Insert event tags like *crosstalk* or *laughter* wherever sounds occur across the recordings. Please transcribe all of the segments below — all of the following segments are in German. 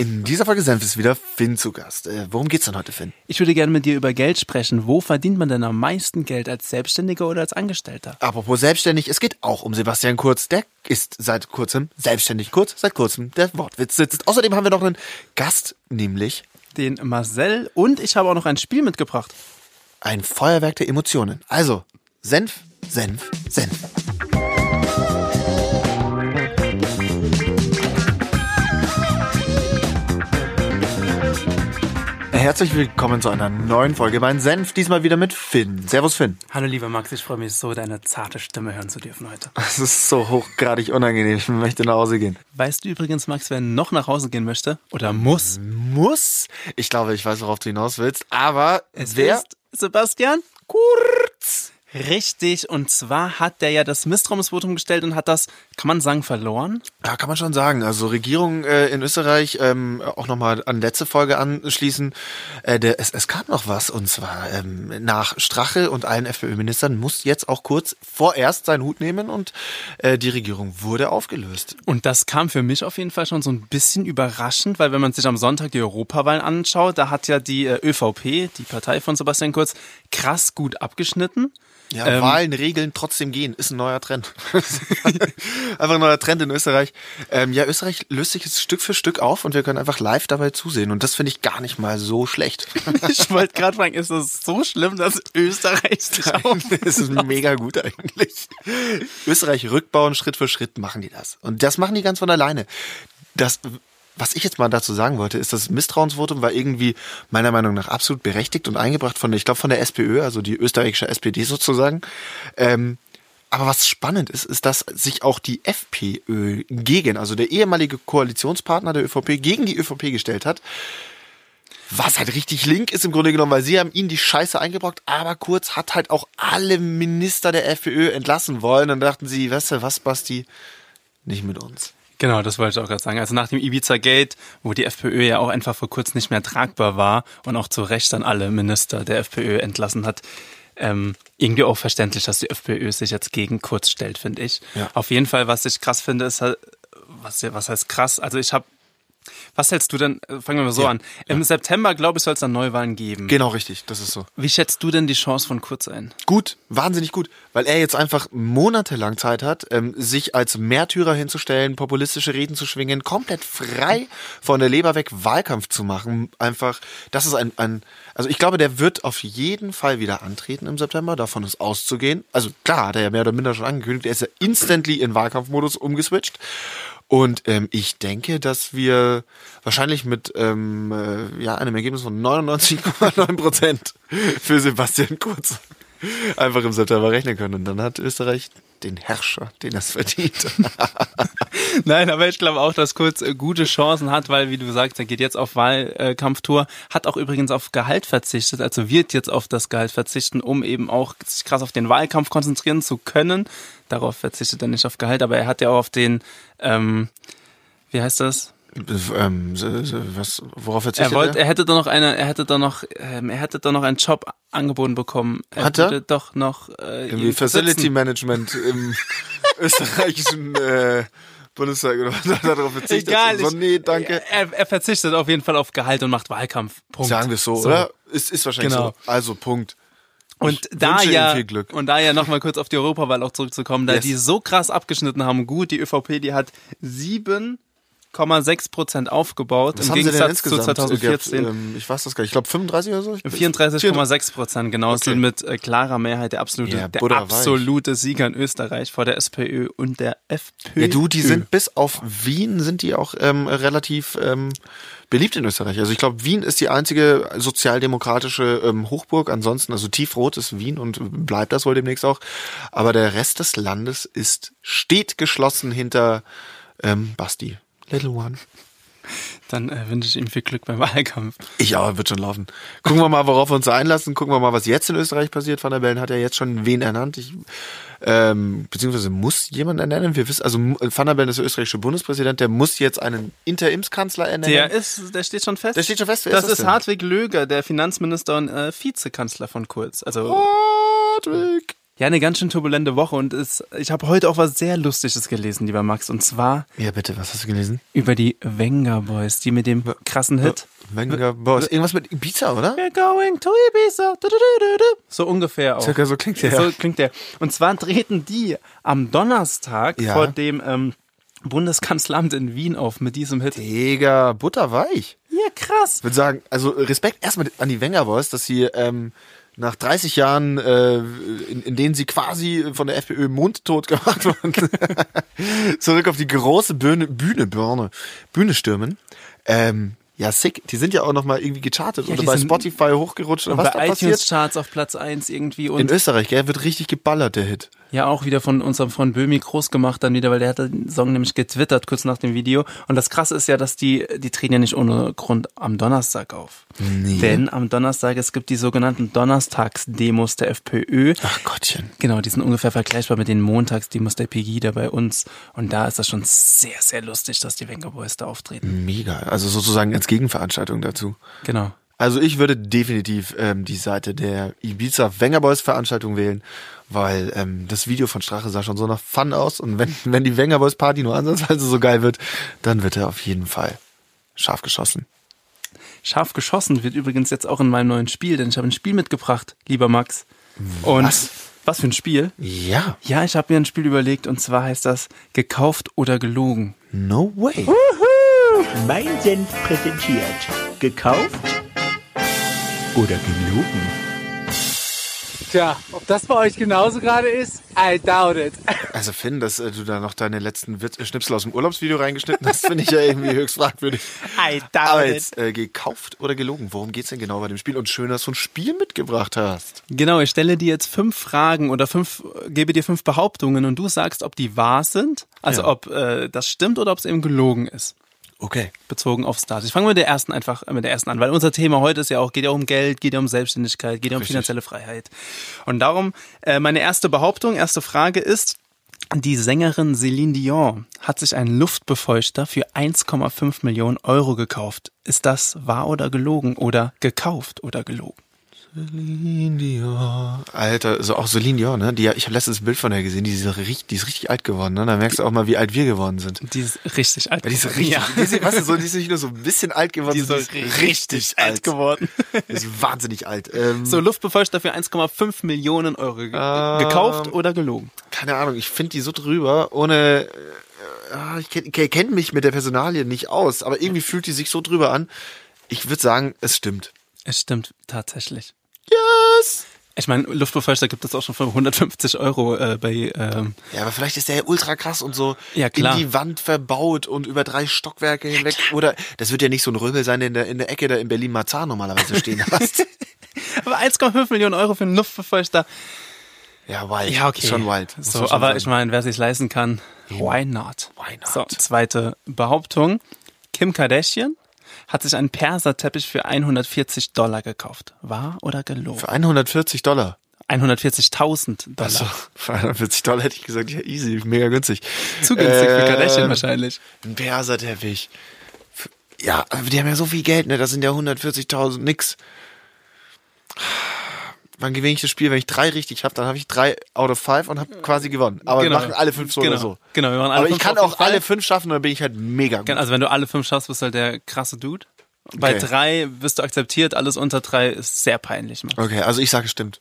In dieser Folge Senf ist wieder Finn zu Gast. Äh, worum geht's denn heute, Finn? Ich würde gerne mit dir über Geld sprechen. Wo verdient man denn am meisten Geld als Selbstständiger oder als Angestellter? Apropos selbstständig, es geht auch um Sebastian Kurz. Der ist seit kurzem selbstständig. Kurz, seit kurzem. Der Wortwitz sitzt. Außerdem haben wir noch einen Gast, nämlich Den Marcel und ich habe auch noch ein Spiel mitgebracht. ein Feuerwerk der Emotionen. Also, Senf, Senf, Senf. Herzlich willkommen zu einer neuen Folge Mein Senf, diesmal wieder mit Finn. Servus Finn. Hallo lieber Max, ich freue mich so, deine zarte Stimme hören zu dürfen heute. *laughs* Es ist so hochgradig unangenehm, ich möchte nach Hause gehen. Weißt du übrigens, Max, wer noch nach Hause gehen möchte oder muss? Muss? Ich glaube, ich weiß, worauf du hinaus willst, aber wer? ist Sebastian Kurz. Richtig, und zwar hat der ja das Misstrauensvotum gestellt und hat das, kann man sagen, verloren? Ja, kann man schon sagen. Also Regierung äh, in Österreich, ähm, auch nochmal an letzte Folge anschließen, äh, der, es, es kam noch was und zwar ähm, nach Strache und allen FPÖ-Ministern muss jetzt auch kurz vorerst seinen Hut nehmen und äh, die Regierung wurde aufgelöst. Und das kam für mich auf jeden Fall schon so ein bisschen überraschend, weil wenn man sich am Sonntag die Europawahlen anschaut, da hat ja die äh, ÖVP, die Partei von Sebastian Kurz, krass gut abgeschnitten. Ja, Ähm, Wahlen regeln, trotzdem gehen, ist ein neuer Trend. *laughs* einfach ein neuer Trend in Österreich. Ähm, ja, Österreich löst sich jetzt Stück für Stück auf und wir können einfach live dabei zusehen. Und das finde ich gar nicht mal so schlecht. *laughs* Ich wollte gerade fragen, ist es so schlimm, dass Österreich *laughs* drauf Es ist mega gut eigentlich. Österreich rückbauen, Schritt für Schritt machen die das. Und das machen die ganz von alleine. Das, was ich jetzt mal dazu sagen wollte, ist, das Misstrauensvotum war irgendwie meiner Meinung nach absolut berechtigt und eingebracht von, ich glaube, von der SPÖ, also die österreichische SPD sozusagen. Ähm, aber was spannend ist, ist, dass sich auch die FPÖ gegen, also der ehemalige Koalitionspartner der ÖVP, gegen die ÖVP gestellt hat. Was halt richtig link ist im Grunde genommen, weil sie haben ihnen die Scheiße eingebrockt, aber Kurz hat halt auch alle Minister der FPÖ entlassen wollen. Dann dachten sie, weißt du was, Basti, nicht mit uns. Genau, das wollte ich auch gerade sagen. Also nach dem Ibiza-Gate, wo die FPÖ ja auch einfach vor kurzem nicht mehr tragbar war und auch zu Recht dann alle Minister der FPÖ entlassen hat, ähm, irgendwie auch verständlich, dass die FPÖ sich jetzt gegen Kurz stellt, finde ich. Ja. Auf jeden Fall, was ich krass finde, ist halt, was, was heißt krass? Also ich habe, was hältst du denn, äh, fangen wir mal so Ja, an. Im September, glaube ich, soll es dann Neuwahlen geben. Genau richtig, das ist so. Wie schätzt du denn die Chance von Kurz ein? Gut, wahnsinnig gut, weil er jetzt einfach monatelang Zeit hat, ähm, sich als Märtyrer hinzustellen, populistische Reden zu schwingen, komplett frei von der Leber weg Wahlkampf zu machen. Einfach, das ist ein, ein, also ich glaube, der wird auf jeden Fall wieder antreten im September, davon ist auszugehen. Also klar, hat er ja mehr oder minder schon angekündigt, er ist ja instantly in Wahlkampfmodus umgeswitcht. Und ähm, ich denke, dass wir wahrscheinlich mit ähm, äh, ja, einem Ergebnis von 99,9 Prozent für Sebastian Kurz einfach im September rechnen können. Und dann hat Österreich den Herrscher, den es verdient. *laughs* Nein, aber ich glaube auch, dass Kurz äh, gute Chancen hat, weil, wie du sagst, er geht jetzt auf Wahlkampftour, hat auch übrigens auf Gehalt verzichtet, also wird jetzt auf das Gehalt verzichten, um eben auch sich krass auf den Wahlkampf konzentrieren zu können. Darauf verzichtet er nicht auf Gehalt, aber er hat ja auch auf den, ähm, wie heißt das? ähm, so- so- was, worauf Er verzichtet wollte, er hätte da noch eine, er hätte da noch, ähm, er hätte da noch einen Job angeboten bekommen. Er Hat er? doch noch äh, Irgendwie ihn Facility besitzen. Management im *laughs* österreichischen äh, Bundestag oder was er darauf verzichtet? Egal, so, nee, danke. Er, er verzichtet auf jeden Fall auf Gehalt und macht Wahlkampf. Punkt. Sagen wir es so, oder? Ist, ist wahrscheinlich Genau. so. Also Punkt. Und da, ja, und da, ja, und da ja nochmal kurz auf die Europawahl auch zurückzukommen, da yes. die so krass abgeschnitten haben, gut, die ÖVP, die hat sieben 34,6% aufgebaut. Was Im Gegensatz zu 2014. Also, ähm, ich weiß das gar nicht. Ich glaube 35 oder so. 34,6% genau. Okay. Sind mit äh, klarer Mehrheit der absolute, ja, der absolute Sieger in Österreich vor der SPÖ und der FPÖ. Ja, du, die sind bis auf Wien sind die auch ähm, relativ ähm, beliebt in Österreich. Also ich glaube, Wien ist die einzige sozialdemokratische ähm, Hochburg. Ansonsten, also tiefrot ist Wien und bleibt das wohl demnächst auch. Aber der Rest des Landes ist steht geschlossen hinter ähm, Basti. Little One. Dann äh, wünsche ich ihm viel Glück beim *laughs* Wahlkampf. Ich aber wird schon laufen. Gucken wir mal, worauf wir uns einlassen. Gucken wir mal, was jetzt in Österreich passiert. Van der Bellen hat ja jetzt schon wen ernannt. Ich, ähm, beziehungsweise muss jemand ernennen. Wir wissen, also Van der Bellen ist der österreichische Bundespräsident. Der muss jetzt einen Interimskanzler ernennen. Der ist, der steht schon fest. Der steht schon fest. Wer das ist das ist? Hartwig Löger, der Finanzminister und äh, Vizekanzler von Kurz. Also Hartwig. Ja, eine ganz schön turbulente Woche und es, ich habe heute auch was sehr Lustiges gelesen, lieber Max, und zwar Ja, bitte, was hast du gelesen? über die Venga Boys, die mit dem krassen Hit Venga Boys. Irgendwas mit Ibiza, oder? We're going to Ibiza. Du, du, du, du, du. So ungefähr auch. Circa so klingt der. So klingt der. Und zwar treten die am Donnerstag Ja. vor dem ähm, Bundeskanzleramt in Wien auf mit diesem Hit. Digga, butterweich. Ja, krass. Ich würde sagen, also Respekt erstmal an die Wenger Boys, dass sie ähm, nach 30 Jahren, äh, in, in denen sie quasi von der FPÖ mundtot gemacht wurden, *laughs* zurück auf die große Bühne, Bühne, Birne, Bühne stürmen. Ähm, ja, sick. Die sind ja auch nochmal irgendwie gechartet Ja, oder bei Spotify hochgerutscht. Und was bei iTunes-Charts auf Platz 1 irgendwie und In Österreich, gell, wird richtig geballert, der Hit. Ja auch wieder von unserem Freund Böhmi groß gemacht dann wieder, weil der hat den Song nämlich getwittert kurz nach dem Video. Und das Krasse ist ja, dass die, die treten ja nicht ohne Grund am Donnerstag auf. Nee. Denn am Donnerstag, es gibt die sogenannten Donnerstagsdemos der FPÖ. Ach Gottchen. Genau, die sind ungefähr vergleichbar mit den Montagsdemos der Pegida bei uns. Und da ist das schon sehr, sehr lustig, dass die Venga Boys da auftreten. Mega. Also sozusagen als Gegenveranstaltung dazu. Genau. Also ich würde definitiv ähm, die Seite der Ibiza Wenger Boys Veranstaltung wählen, weil ähm, das Video von Strache sah schon so nach Fun aus und wenn, *laughs* wenn die Wenger Boys Party nur ansatzweise so geil wird, dann wird er auf jeden Fall scharf geschossen. Scharf geschossen wird übrigens jetzt auch in meinem neuen Spiel, denn ich habe ein Spiel mitgebracht, lieber Max. Und Was? was für ein Spiel? Ja, Ja, ich habe mir ein Spiel überlegt und zwar heißt das gekauft oder gelogen. no way. Mein Senf präsentiert. Gekauft oder gelogen? Tja, ob das bei euch genauso gerade ist, I doubt it. *laughs* Also Finn, dass äh, du da noch deine letzten Witz, äh, Schnipsel aus dem Urlaubsvideo reingeschnitten hast, finde ich ja irgendwie höchst fragwürdig. I Aber jetzt äh, gekauft oder gelogen? Worum geht's denn genau bei dem Spiel? Und schön, dass du ein Spiel mitgebracht hast. Genau, ich stelle dir jetzt fünf Fragen oder fünf, gebe dir fünf Behauptungen und du sagst, ob die wahr sind, also Ja. ob äh, das stimmt oder ob es eben gelogen ist. Okay. bezogen auf Stars. Ich fange mit der ersten einfach mit der ersten an, weil unser Thema heute ist ja auch geht ja um Geld, geht ja um Selbstständigkeit, geht ja um Richtig. finanzielle Freiheit. Und darum äh, meine erste Behauptung, erste Frage ist die Sängerin Celine Dion hat sich einen Luftbefeuchter für 1,5 Millionen Euro gekauft. Ist das wahr oder gelogen oder gekauft oder gelogen? Celine Dion. Alter, also auch Celine Dion, ne? Die, ich habe letztens ein Bild von der gesehen, die ist, richtig, die ist richtig alt geworden, ne? Da merkst du auch mal, wie alt wir geworden sind. Die ist richtig alt. Die ist geworden. richtig, Ja. die ist, weißt du, so, die ist nicht nur so ein bisschen alt geworden, Die ist sondern so richtig alt geworden. Die ist wahnsinnig alt. Ähm, So, Luftbefeuchter für 1,5 Millionen Euro ge Ähm, gekauft oder gelogen? keine Ahnung, ich finde die so drüber, ohne, äh, ah, ich kenne kenn mich mit der Personalie nicht aus, aber irgendwie fühlt die sich so drüber an. Ich würde sagen, es stimmt. Es stimmt tatsächlich. Yes! Ich meine, Luftbefeuchter gibt es auch schon für 150 Euro äh, bei ähm, Ja, aber vielleicht ist der ja ultra krass und so Ja, in die Wand verbaut und über drei Stockwerke hinweg. Oder das wird ja nicht so ein Röbel sein, der in der, in der Ecke da in Berlin-Marzahn normalerweise stehen *laughs* hast. Aber 1,5 Millionen Euro für einen Luftbefeuchter. ja, wild. Ja, okay. Ist schon wild. muss So, schon aber sagen. ich meine, wer sich leisten kann, why not? Why not? So, zweite Behauptung. Kim Kardashian hat sich einen Perserteppich für 140 Dollar gekauft. Wahr oder gelogen? Für 140 Dollar. 140.000 Dollar. Achso, *laughs* für 140 Dollar hätte ich gesagt, ja, easy, mega günstig. Zu günstig für Ähm, Kardashian wahrscheinlich. Ein Perserteppich. Ja, aber die haben ja so viel Geld, ne? Das sind ja 140.000 nix. Wann gewinne ich das Spiel? Wenn ich drei richtig habe, dann habe ich drei out of five und habe quasi gewonnen. Aber wir machen alle fünf so genau. oder so. Genau, wir machen alle Aber ich fünf kann auf jeden auch alle fünf schaffen und dann bin ich halt mega gut. Also wenn du alle fünf schaffst, bist du halt der krasse Dude. Bei Okay. drei wirst du akzeptiert, alles unter drei ist sehr peinlich. Mann. Okay, also ich sage stimmt.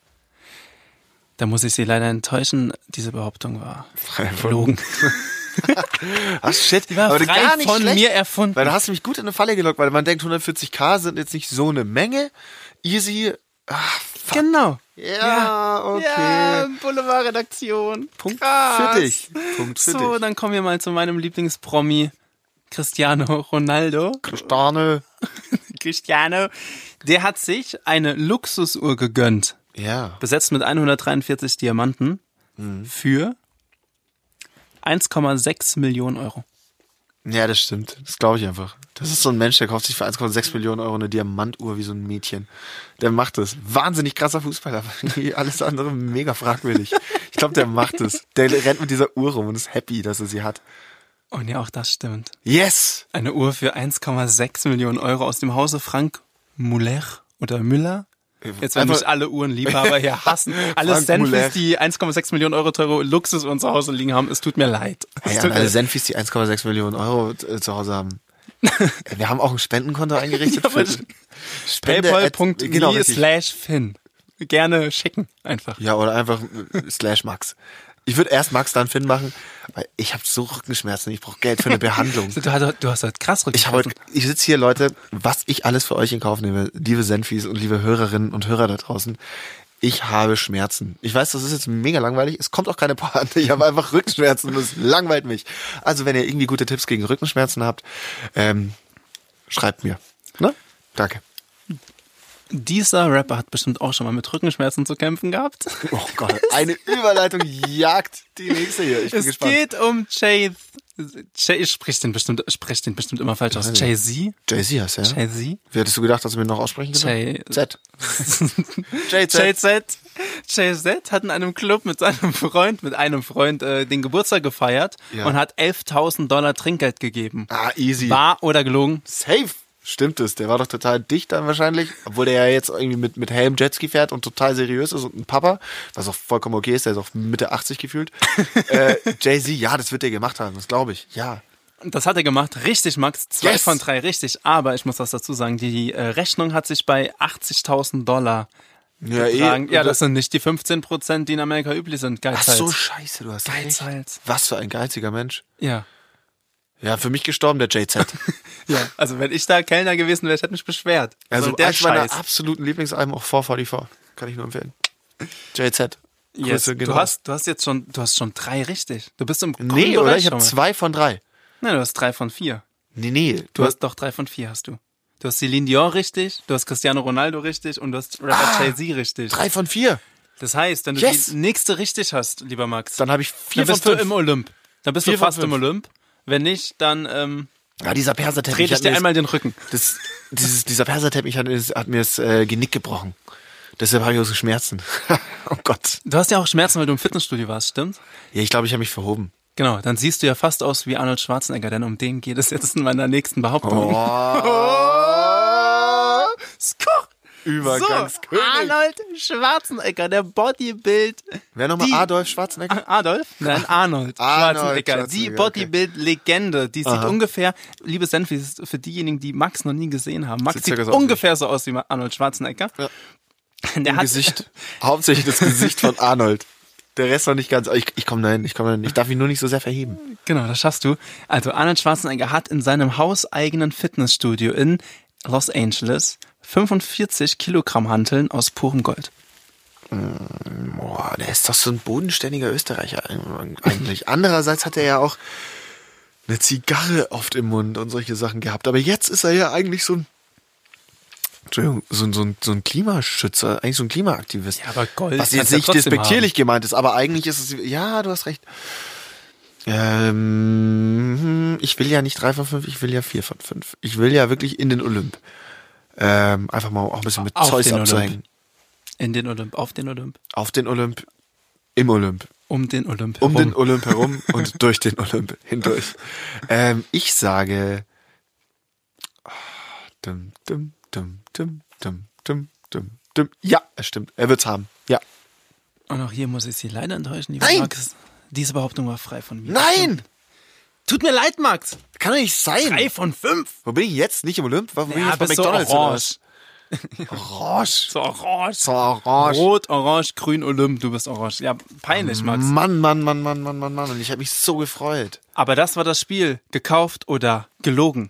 Da muss ich sie leider enttäuschen, diese Behauptung war gelogen. *laughs* Ach shit, Die war aber frei gar nicht von schlecht, mir erfunden. Weil da hast du mich gut in eine Falle gelockt, weil man denkt 140k sind jetzt nicht so eine Menge. Easy. Ach, fuck. Genau. Ja, okay. Ja, Boulevardredaktion. Punkt Krass. für dich. Punkt für So, dich. dann kommen wir mal zu meinem Lieblingspromi, Cristiano Ronaldo. Sterne. *laughs* Cristiano, der hat sich eine Luxusuhr gegönnt, Ja. besetzt mit 143 Diamanten Mhm. für 1,6 Millionen Euro. Ja, das stimmt. Das glaube ich einfach. Das ist so ein Mensch, der kauft sich für 1,6 Millionen Euro eine Diamantuhr wie so ein Mädchen. Der macht das. Wahnsinnig krasser Fußballer. Wie *laughs* Alles andere mega fragwürdig. Ich glaube, der macht es. Der rennt mit dieser Uhr rum und ist happy, dass er sie hat. Und ja, auch das stimmt. Yes! Eine Uhr für 1,6 Millionen Euro aus dem Hause Frank Muller oder Müller. Jetzt werden mich alle Uhrenliebhaber hier *laughs* hassen. Alle Senfis, die 1,6 Millionen Euro teure Luxusuhren zu Hause liegen haben, es tut mir leid. Es Ja, tut alle Senfis, die 1,6 Millionen Euro äh, zu Hause haben. *laughs* Wir haben auch ein Spendenkonto eingerichtet. Ja, Paypal.me genau, slash Finn. Gerne schicken, einfach. Ja, oder einfach äh, slash Max. Ich würde erst Max, dann Finn machen, weil ich habe so Rückenschmerzen. Ich brauche Geld für eine Behandlung. *laughs* Du, du, du hast halt krass Ich Rückenschmerzen. heute, ich sitze hier, Leute, was ich alles für euch in Kauf nehme, liebe Senfis und liebe Hörerinnen und Hörer da draußen. Ich habe Schmerzen. Ich weiß, das ist jetzt mega langweilig. Es kommt auch keine Pointe. Ich habe einfach Rückenschmerzen und es langweilt mich. Also, wenn ihr irgendwie gute Tipps gegen Rückenschmerzen habt, ähm, schreibt mir. Ne? Danke. Dieser Rapper hat bestimmt auch schon mal mit Rückenschmerzen zu kämpfen gehabt. Oh Gott, eine *laughs* Überleitung jagt die nächste hier. Ich bin Es gespannt. geht um Jay. Jay ich sprich den bestimmt, sprich den bestimmt immer falsch aus. Jay-Z? Jay-Z heißt er, ja? Jay-Z? Wie hättest du gedacht, dass du mir noch aussprechen kannst? Jay- Z. *laughs* Jay-Z. Jay-Z hat in einem Club mit seinem Freund, mit einem Freund, äh, den Geburtstag gefeiert Ja. und hat 11.000 Dollar Trinkgeld gegeben. Ah, easy. Wahr oder gelogen? Safe. Stimmt es. Der war doch total dicht dann wahrscheinlich. Obwohl der ja jetzt irgendwie mit, mit Helm Jetski fährt und total seriös ist und ein Papa, was auch vollkommen okay ist, der ist auch Mitte 80 gefühlt. *laughs* äh, Jay-Z, ja, das wird der gemacht haben, das glaube ich. Ja. Das hat er gemacht. Richtig, Max. Zwei Yes. von drei richtig. Aber ich muss was dazu sagen. Die äh, Rechnung hat sich bei 80.000 Dollar Ja, getragen. eh. ja, das sind nicht die 15 Prozent, die in Amerika üblich sind. Ach Geizhals. so, scheiße, du hast recht. Geizhals. Was für ein geiziger Mensch. Ja. Ja, für mich gestorben, der JZ. *laughs* Ja, also wenn ich da Kellner gewesen wäre, ich hätte mich beschwert. Also Also der eins meiner absoluten Lieblingsalben, auch 444. Kann ich nur empfehlen. JZ. Yes. Grüße, Du genau. hast, du hast jetzt schon, du hast schon drei richtig. Du bist im grünen Nee, oder? Ich habe zwei von drei. Nein, du hast drei von vier. Nee, nee. Du hast doch drei von vier hast du. Du hast Celine Dion richtig, du hast Cristiano Ronaldo richtig und du hast Rapper Jay-Z richtig. Ah, drei von vier. Das heißt, wenn du Yes. die nächste richtig hast, lieber Max, Dann habe ich vier dann von bist du im Olymp. Dann bist Vier du fast im. Olymp. Wenn nicht, dann ähm, Ja, dieser Perserteppich trete ich dir einmal den Rücken. das, dieses, dieser Perserteppich hat, mir- hat mir das äh, Genick gebrochen. Deshalb habe ich auch so Schmerzen. *laughs* oh Gott. Du hast ja auch Schmerzen, weil du im Fitnessstudio warst, stimmt? Ja, ich glaube, ich habe mich verhoben. Genau, dann siehst du ja fast aus wie Arnold Schwarzenegger, denn um den geht es jetzt in meiner nächsten Behauptung. Oh. *laughs* Übergangskönig. Arnold Schwarzenegger, der Bodybuild. Wer nochmal Adolf Schwarzenegger? Adolf? Nein, Arnold Arnold, Schwarzenegger. Schwarzenegger, Die. Bodybuild-Legende. Die sieht Aha. ungefähr, liebe Senfis, für diejenigen, die Max noch nie gesehen haben. Max Sieht sieht so ungefähr so aus wie Arnold Schwarzenegger. Ja. *laughs* Der hat, Gesicht. Hauptsächlich das Gesicht von Arnold. Der Rest noch nicht ganz. Ich, ich komme dahin, ich komme dahin. Ich darf ihn nur nicht so sehr verheben. Genau, das schaffst du. Also Arnold Schwarzenegger hat in seinem hauseigenen Fitnessstudio in Los Angeles 45 Kilogramm Hanteln aus purem Gold. Boah, der ist doch so ein bodenständiger Österreicher eigentlich. Andererseits hat er ja auch eine Zigarre oft im Mund und solche Sachen gehabt. Aber jetzt ist er ja eigentlich so ein, Entschuldigung, so ein, so ein, so ein Klimaschützer, eigentlich so ein Klimaaktivist. Ja, aber Gold Was jetzt nicht despektierlich gemeint ist, aber eigentlich ist es, ja, du hast recht. Ähm, ich will ja nicht drei von fünf, ich will ja vier von fünf. Ich will ja wirklich in den Olymp. Ähm, einfach mal auch ein bisschen mit Auf Zeus abzuhängen. In den Olymp, auf den Olymp, Auf den Olymp, im Olymp. um den Olymp um herum. den Olymp herum und *laughs* durch den Olymp hindurch. Ähm, ich sage. Dum, dum, dum, dum, dum, dum, dum, dum. Ja, es stimmt. Er wird's haben. Ja. Und auch hier muss ich Sie leider enttäuschen, lieber Nein! Max. Diese Behauptung war frei von mir. Nein! Tut mir leid, Max. Kann doch nicht sein. Drei von fünf. Wo bin ich jetzt? Nicht im Olymp? Wo bin ich Ja, jetzt bei so McDonalds? oder orange. was? Orange. *laughs* So orange. So orange. Rot, orange, grün, Olymp, du bist orange. Ja, peinlich, Max. Mann, Mann, Mann, Mann, Mann, Mann, Mann. Und ich habe mich so gefreut. Aber das war das Spiel. Gekauft oder gelogen.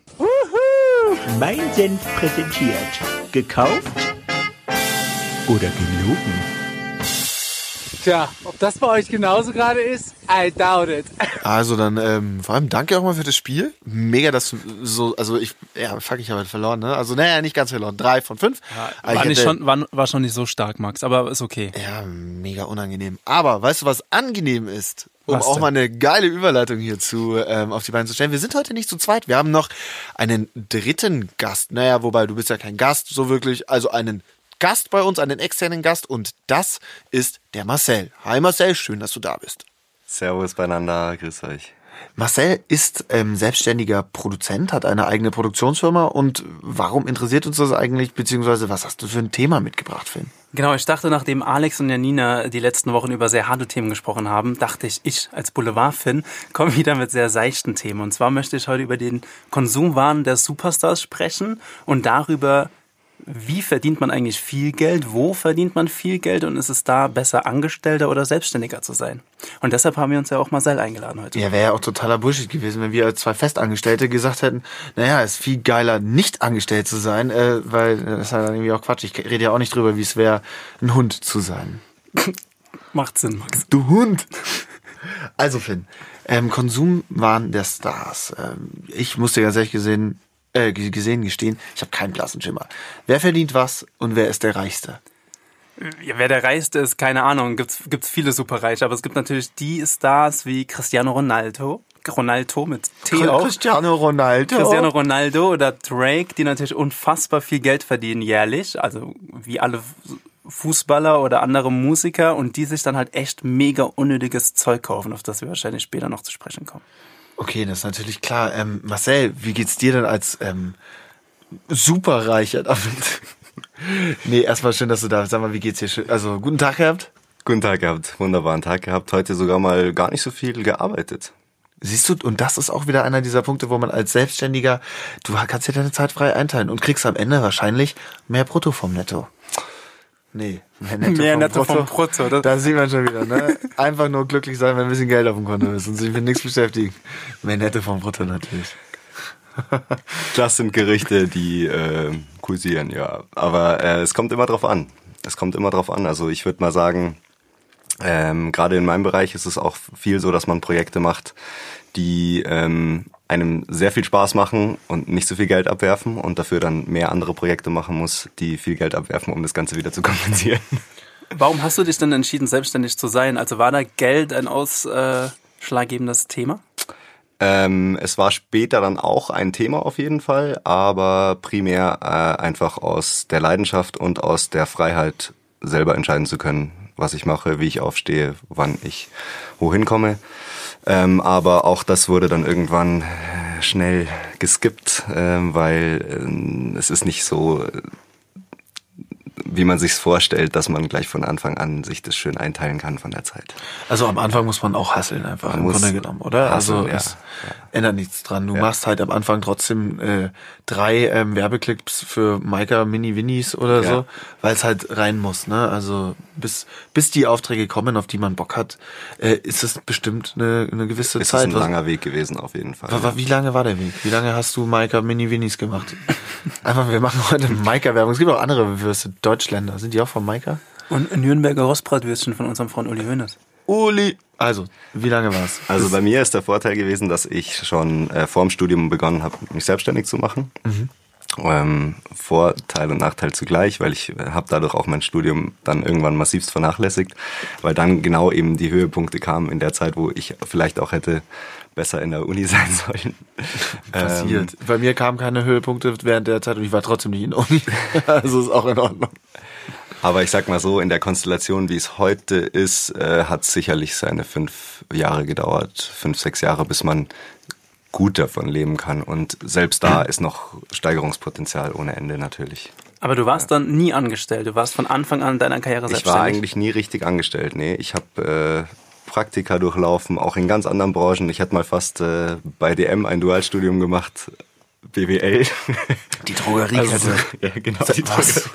Mein Senf präsentiert. Gekauft oder gelogen? Tja, ob das bei euch genauso gerade ist, I doubt it. Also dann, ähm, vor allem danke auch mal für das Spiel. Mega, dass du so, also ich, ja, fuck, ich habe halt verloren, ne? Also, naja, nicht ganz verloren. Drei von fünf. Aber War, ich nicht schon, war, war schon nicht so stark, Max, aber ist okay. Ja, mega unangenehm. Aber weißt du, was angenehm ist? Um auch mal eine geile Überleitung hierzu ähm, auf die Beine zu stellen. Wir sind heute nicht zu zweit. Wir haben noch einen dritten Gast. Naja, wobei du bist ja kein Gast, so wirklich. Also einen Gast bei uns, einen externen Gast. Und das ist der Marcel. Hi Marcel, schön, dass du da bist. Servus beieinander, grüß euch. Marcel ist ähm, selbstständiger Produzent, hat eine eigene Produktionsfirma und warum interessiert uns das eigentlich, beziehungsweise was hast du für ein Thema mitgebracht, Finn? Genau, ich dachte, nachdem Alex und Janina die letzten Wochen über sehr harte Themen gesprochen haben, dachte ich, ich als Boulevard-Fan komme wieder mit sehr seichten Themen. Und zwar möchte ich heute über den Konsumwahn der Superstars sprechen und darüber, wie verdient man eigentlich viel Geld, wo verdient man viel Geld und ist es da besser Angestellter oder Selbstständiger zu sein? Und deshalb haben wir uns ja auch Marcel eingeladen heute. Ja, wäre ja auch totaler Bullshit gewesen, wenn wir als zwei Festangestellte gesagt hätten, naja, ist viel geiler, nicht angestellt zu sein, äh, weil äh, das ist ja dann irgendwie auch Quatsch. Ich rede ja auch nicht drüber, wie es wäre, ein Hund zu sein. *laughs* Macht Sinn, Max. Du Hund! Also Finn, ähm, Konsumwahn der Stars. Ähm, ich musste ganz ehrlich gesehen, äh, gesehen gestehen, ich habe keinen blassen Schimmer. Wer verdient was und wer ist der Reichste? Ja, wer der Reichste ist, keine Ahnung. Gibt's gibt's viele Superreiche, aber es gibt natürlich die Stars wie Cristiano Ronaldo, Ronaldo mit T auch. Cristiano Ronaldo. Cristiano Ronaldo oder Drake, die natürlich unfassbar viel Geld verdienen jährlich, also wie alle Fußballer oder andere Musiker und die sich dann halt echt mega unnötiges Zeug kaufen, auf das wir wahrscheinlich später noch zu sprechen kommen. Okay, das ist natürlich klar. Ähm, Marcel, wie geht's dir denn als ähm, Superreicher damit? *laughs* nee, erstmal schön, dass du da bist. Sag mal, wie geht's dir? Schön- Also, guten Tag gehabt. Guten Tag gehabt, wunderbaren Tag gehabt. Heute sogar mal gar nicht so viel gearbeitet. Siehst du, und das ist auch wieder einer dieser Punkte, wo man als Selbstständiger, du kannst dir deine Zeit frei einteilen und kriegst am Ende wahrscheinlich mehr Brutto vom Netto. Nee, mehr Netto, Mehr vom, Netto Brutto. vom Brutto, das- Da sieht man schon wieder, ne? Einfach nur glücklich sein, wenn ein bisschen Geld auf dem Konto ist und sich mit nichts beschäftigen. Mehr Netto vom Brutto natürlich. *laughs* Das sind Gerichte, die äh, kursieren, ja. Aber äh, es kommt immer drauf an. Es kommt immer drauf an. Also ich würde mal sagen, ähm, gerade in meinem Bereich ist es auch viel so, dass man Projekte macht, die ähm, einem sehr viel Spaß machen und nicht so viel Geld abwerfen und dafür dann mehr andere Projekte machen muss, die viel Geld abwerfen, um das Ganze wieder zu *laughs* kompensieren. Warum hast du dich denn entschieden, selbstständig zu sein? Also war da Geld ein ausschlaggebendes Thema? Ähm, es war später dann auch ein Thema auf jeden Fall, aber primär äh, einfach aus der Leidenschaft und aus der Freiheit selber entscheiden zu können, was ich mache, wie ich aufstehe, wann ich wohin komme. Ähm, aber auch das wurde dann irgendwann äh, schnell geskippt, ähm, weil ähm, es ist nicht so, äh, wie man sich's vorstellt, dass man gleich von Anfang an sich das schön einteilen kann von der Zeit. Also am Anfang muss man auch hasseln einfach Man im Grunde genommen, oder? hasseln, also ja. es ändert nichts dran. Du machst halt am Anfang trotzdem äh, drei ähm, Werbeclips für Maika Mini Winnies oder Ja. so, weil es halt rein muss. Ne? Also bis bis die Aufträge kommen, auf die man Bock hat, äh, ist es bestimmt eine, eine gewisse Es ist Zeit. ein Was- langer Weg gewesen auf jeden Fall. wa- wa- wie lange war der Weg? Wie lange hast du Maika Mini Winnies gemacht? *laughs* Einfach, wir machen heute Maika-Werbung. Es gibt auch andere Würste, Deutschländer. Sind die auch von Maika? Und Nürnberger Rostbratwürstchen von unserem Freund Uli Hoeneß. Uli. Also, wie lange war's? Also bei mir ist der Vorteil gewesen, dass ich schon äh, vor dem Studium begonnen habe, mich selbstständig zu machen. Ähm, Vorteil und Nachteil zugleich, weil ich habe dadurch auch mein Studium dann irgendwann massivst vernachlässigt, weil dann genau eben die Höhepunkte kamen in der Zeit, wo ich vielleicht auch hätte besser in der Uni *laughs* sein sollen. passiert. Bei mir kamen keine Höhepunkte während der Zeit und ich war trotzdem nicht in der Uni. *laughs* also ist auch in Ordnung. Aber ich sag mal so, in der Konstellation, wie es heute ist, äh, hat sicherlich seine fünf Jahre gedauert, fünf, sechs Jahre, bis man gut davon leben kann. Und selbst da ist noch Steigerungspotenzial ohne Ende natürlich. Aber du warst dann nie angestellt. Du warst von Anfang an deiner Karriere Ich selbstständig. war eigentlich nie richtig angestellt. Nee, ich habe äh, Praktika durchlaufen, auch in ganz anderen Branchen. Ich hatte mal fast äh, bei DM ein Dualstudium gemacht, BWL. *laughs* Die Drogeriekette. Also, *laughs* ja, genau. Die Was?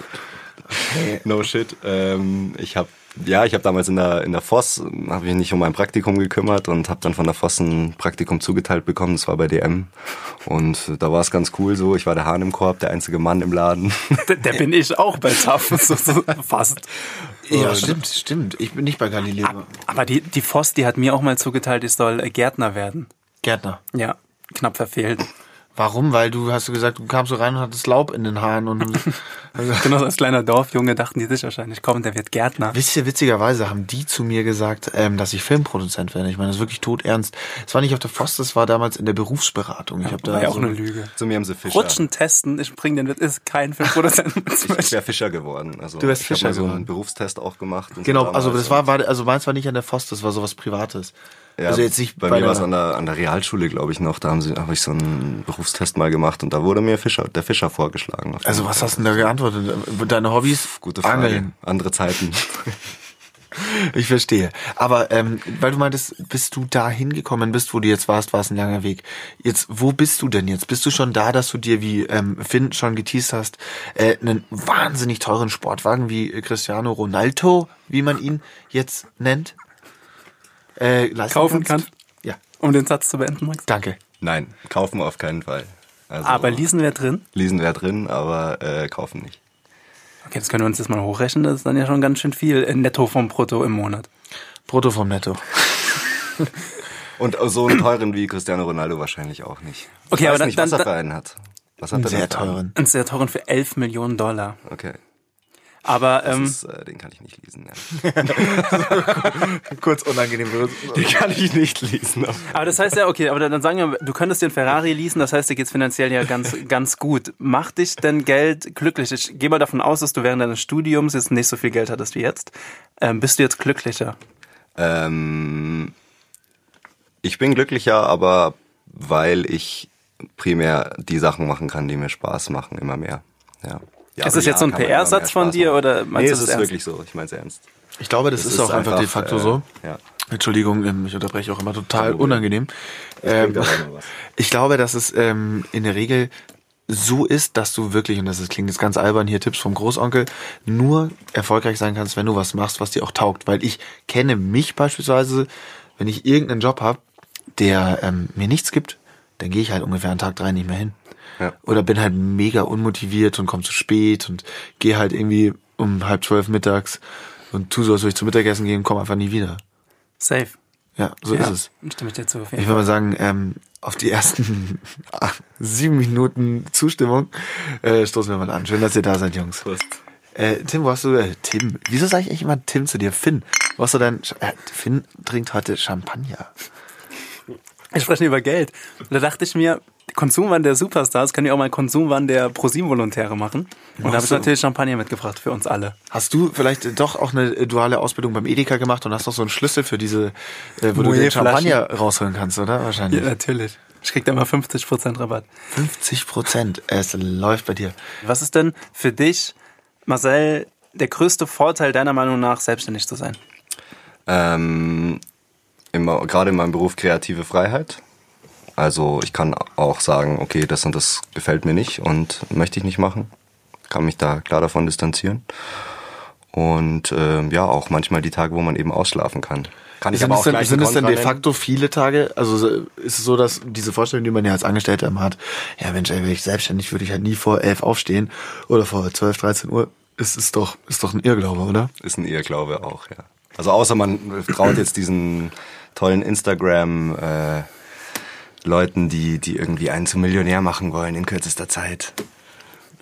No shit. Ähm, ich habe ja, ich habe damals in der in der Voss habe ich nicht um mein Praktikum gekümmert und habe dann von der Voss ein Praktikum zugeteilt bekommen. Das war bei DM und da war es ganz cool so. Ich war der Hahn im Korb, der einzige Mann im Laden. Der, der bin ich auch bei TAF, so, so, fast. Ja, stimmt, stimmt. Ich bin nicht bei Galileo. Aber die, die Voss, die hat mir auch mal zugeteilt, ich soll äh, Gärtner werden. Gärtner. Ja, knapp verfehlt. Warum? Weil du hast du gesagt, du kamst so rein und hattest Laub in den Haaren und *laughs* Genau, als kleiner Dorfjunge dachten die sich wahrscheinlich, komm, der wird Gärtner. Wisst ihr, witzigerweise haben die zu mir gesagt, ähm, dass ich Filmproduzent werde. Ich meine, das ist wirklich todernst. Es war nicht auf der Voss, das war damals in der Berufsberatung. Ich habe da War ja auch so, eine Lüge. Zu mir haben sie Fischer. Rutschen testen, ich bring den mit, ist kein Filmproduzent. *laughs* Ich wäre Fischer geworden. Also Du wärst ich hab Fischer mal so einen geworden. Berufstest auch gemacht. Und Genau, so also das war, war, also meins war nicht an der Voss, das war sowas Privates. Ja, also jetzt nicht bei, bei mir war es an der, an der Realschule, glaube ich, noch. Da haben sie, habe ich so einen Berufstest mal gemacht und da wurde mir Fischer, der Fischer vorgeschlagen. Also was hast du denn da geantwortet? Deine Hobbys? Gute Frage. Angeln. Andere Zeiten. *laughs* Ich verstehe. Aber ähm, weil du meintest, bis du da hingekommen bist, wo du jetzt warst, war es ein langer Weg. Jetzt, wo bist du denn jetzt? Bist du schon da, dass du dir, wie ähm, Finn schon geteased hast, äh, einen wahnsinnig teuren Sportwagen wie Cristiano Ronaldo, wie man ihn jetzt nennt, äh, leisten Kaufen kannst? kann? Ja, Um den Satz zu beenden, Max. danke. Nein, kaufen auf keinen Fall. Also, Aber leasen wäre drin. Leasen wäre drin, aber äh, kaufen nicht. Okay, das können wir uns jetzt mal hochrechnen. Das ist dann ja schon ganz schön viel äh, netto vom Brutto im Monat. Brutto vom Netto. *laughs* Und so einen teuren wie Cristiano Ronaldo wahrscheinlich auch nicht. Okay, aber nicht, dann- was er dann- für einen hat. Was hat Einen er denn sehr teuren. Einen sehr teuren für 11 Millionen Dollar. Okay. Aber ähm, ist, äh, den kann ich nicht leasen. Ja. *laughs* Kurz unangenehm. Den kann ich nicht leasen. Aber das heißt ja, okay, aber dann sagen wir, du könntest den Ferrari leasen, das heißt, dir geht's finanziell ja ganz, *laughs* ganz gut. Macht dich denn Geld glücklich? Ich gehe mal davon aus, dass du während deines Studiums jetzt nicht so viel Geld hattest wie jetzt. Ähm, bist du jetzt glücklicher? Ähm, ich bin glücklicher, aber weil ich primär die Sachen machen kann, die mir Spaß machen, immer mehr. Ja. Ja, Ist das jetzt so ein PR-Satz von dir machen. oder meinst nee, du es das ist ernst? wirklich so. Ich meine es ernst. Ich glaube, das, Es ist, auch einfach, de facto äh, so. Ja. Entschuldigung, ähm, ich unterbreche auch immer total Problem. unangenehm. Ähm, ich glaube, dass es ähm, in der Regel so ist, dass du wirklich, und das ist, klingt jetzt ganz albern, hier Tipps vom Großonkel, nur erfolgreich sein kannst, wenn du was machst, was dir auch taugt. Weil ich kenne mich beispielsweise, wenn ich irgendeinen Job habe, der ähm, mir nichts gibt, dann gehe ich halt ungefähr an Tag drei nicht mehr hin. Ja. Oder bin halt mega unmotiviert und komme zu spät und gehe halt irgendwie um halb zwölf mittags und tu so, als würde ich zum Mittagessen gehen und komme einfach nie wieder. Safe. Ja, so ist es. Stimme ich dir zu. Auf Ich würde mal sagen, ähm, auf die ersten *laughs* sieben Minuten Zustimmung äh, stoßen wir mal an. Schön, dass ihr da seid, Jungs. Äh, Tim, wo hast du, äh, Tim, wieso sage ich eigentlich immer Tim zu dir? Finn, wo hast du dein, äh, Finn trinkt heute Champagner. Wir sprechen über Geld. Und da dachte ich mir, Konsumwahn der Superstars können ja auch mal Konsumwahn der ProSieben-Volontäre machen. Und da habe ich so. natürlich Champagner mitgebracht für uns alle. Hast du vielleicht doch auch eine duale Ausbildung beim Edeka gemacht und hast doch so einen Schlüssel für diese, äh, wo du den. Champagner rausholen kannst, oder? Wahrscheinlich. Ja, natürlich. Ich krieg da mal 50% Rabatt. 50 Prozent. Es läuft bei dir. Was ist denn für dich, Marcel, der größte Vorteil deiner Meinung nach, selbstständig zu sein? Ähm, immer, gerade in meinem Beruf kreative Freiheit. Also ich kann auch sagen, okay, das und das gefällt mir nicht und möchte ich nicht machen. Kann mich da klar davon distanzieren. Und ähm, ja, auch manchmal die Tage, wo man eben ausschlafen kann. Kann ich Sind aber es, auch denn, gleich sind es denn de facto viele Tage? Also so- ist es so, dass diese Vorstellung, die man ja als Angestellter immer hat, ja Mensch, ey, wäre ich selbstständig, würde ich halt nie vor elf aufstehen oder vor 12, 13 Uhr. Ist, ist doch, ist doch ein Irrglaube, oder? Ist ein Irrglaube auch, ja. Also außer man traut jetzt diesen tollen Instagram äh, Leuten, die, die irgendwie einen zum Millionär machen wollen in kürzester Zeit.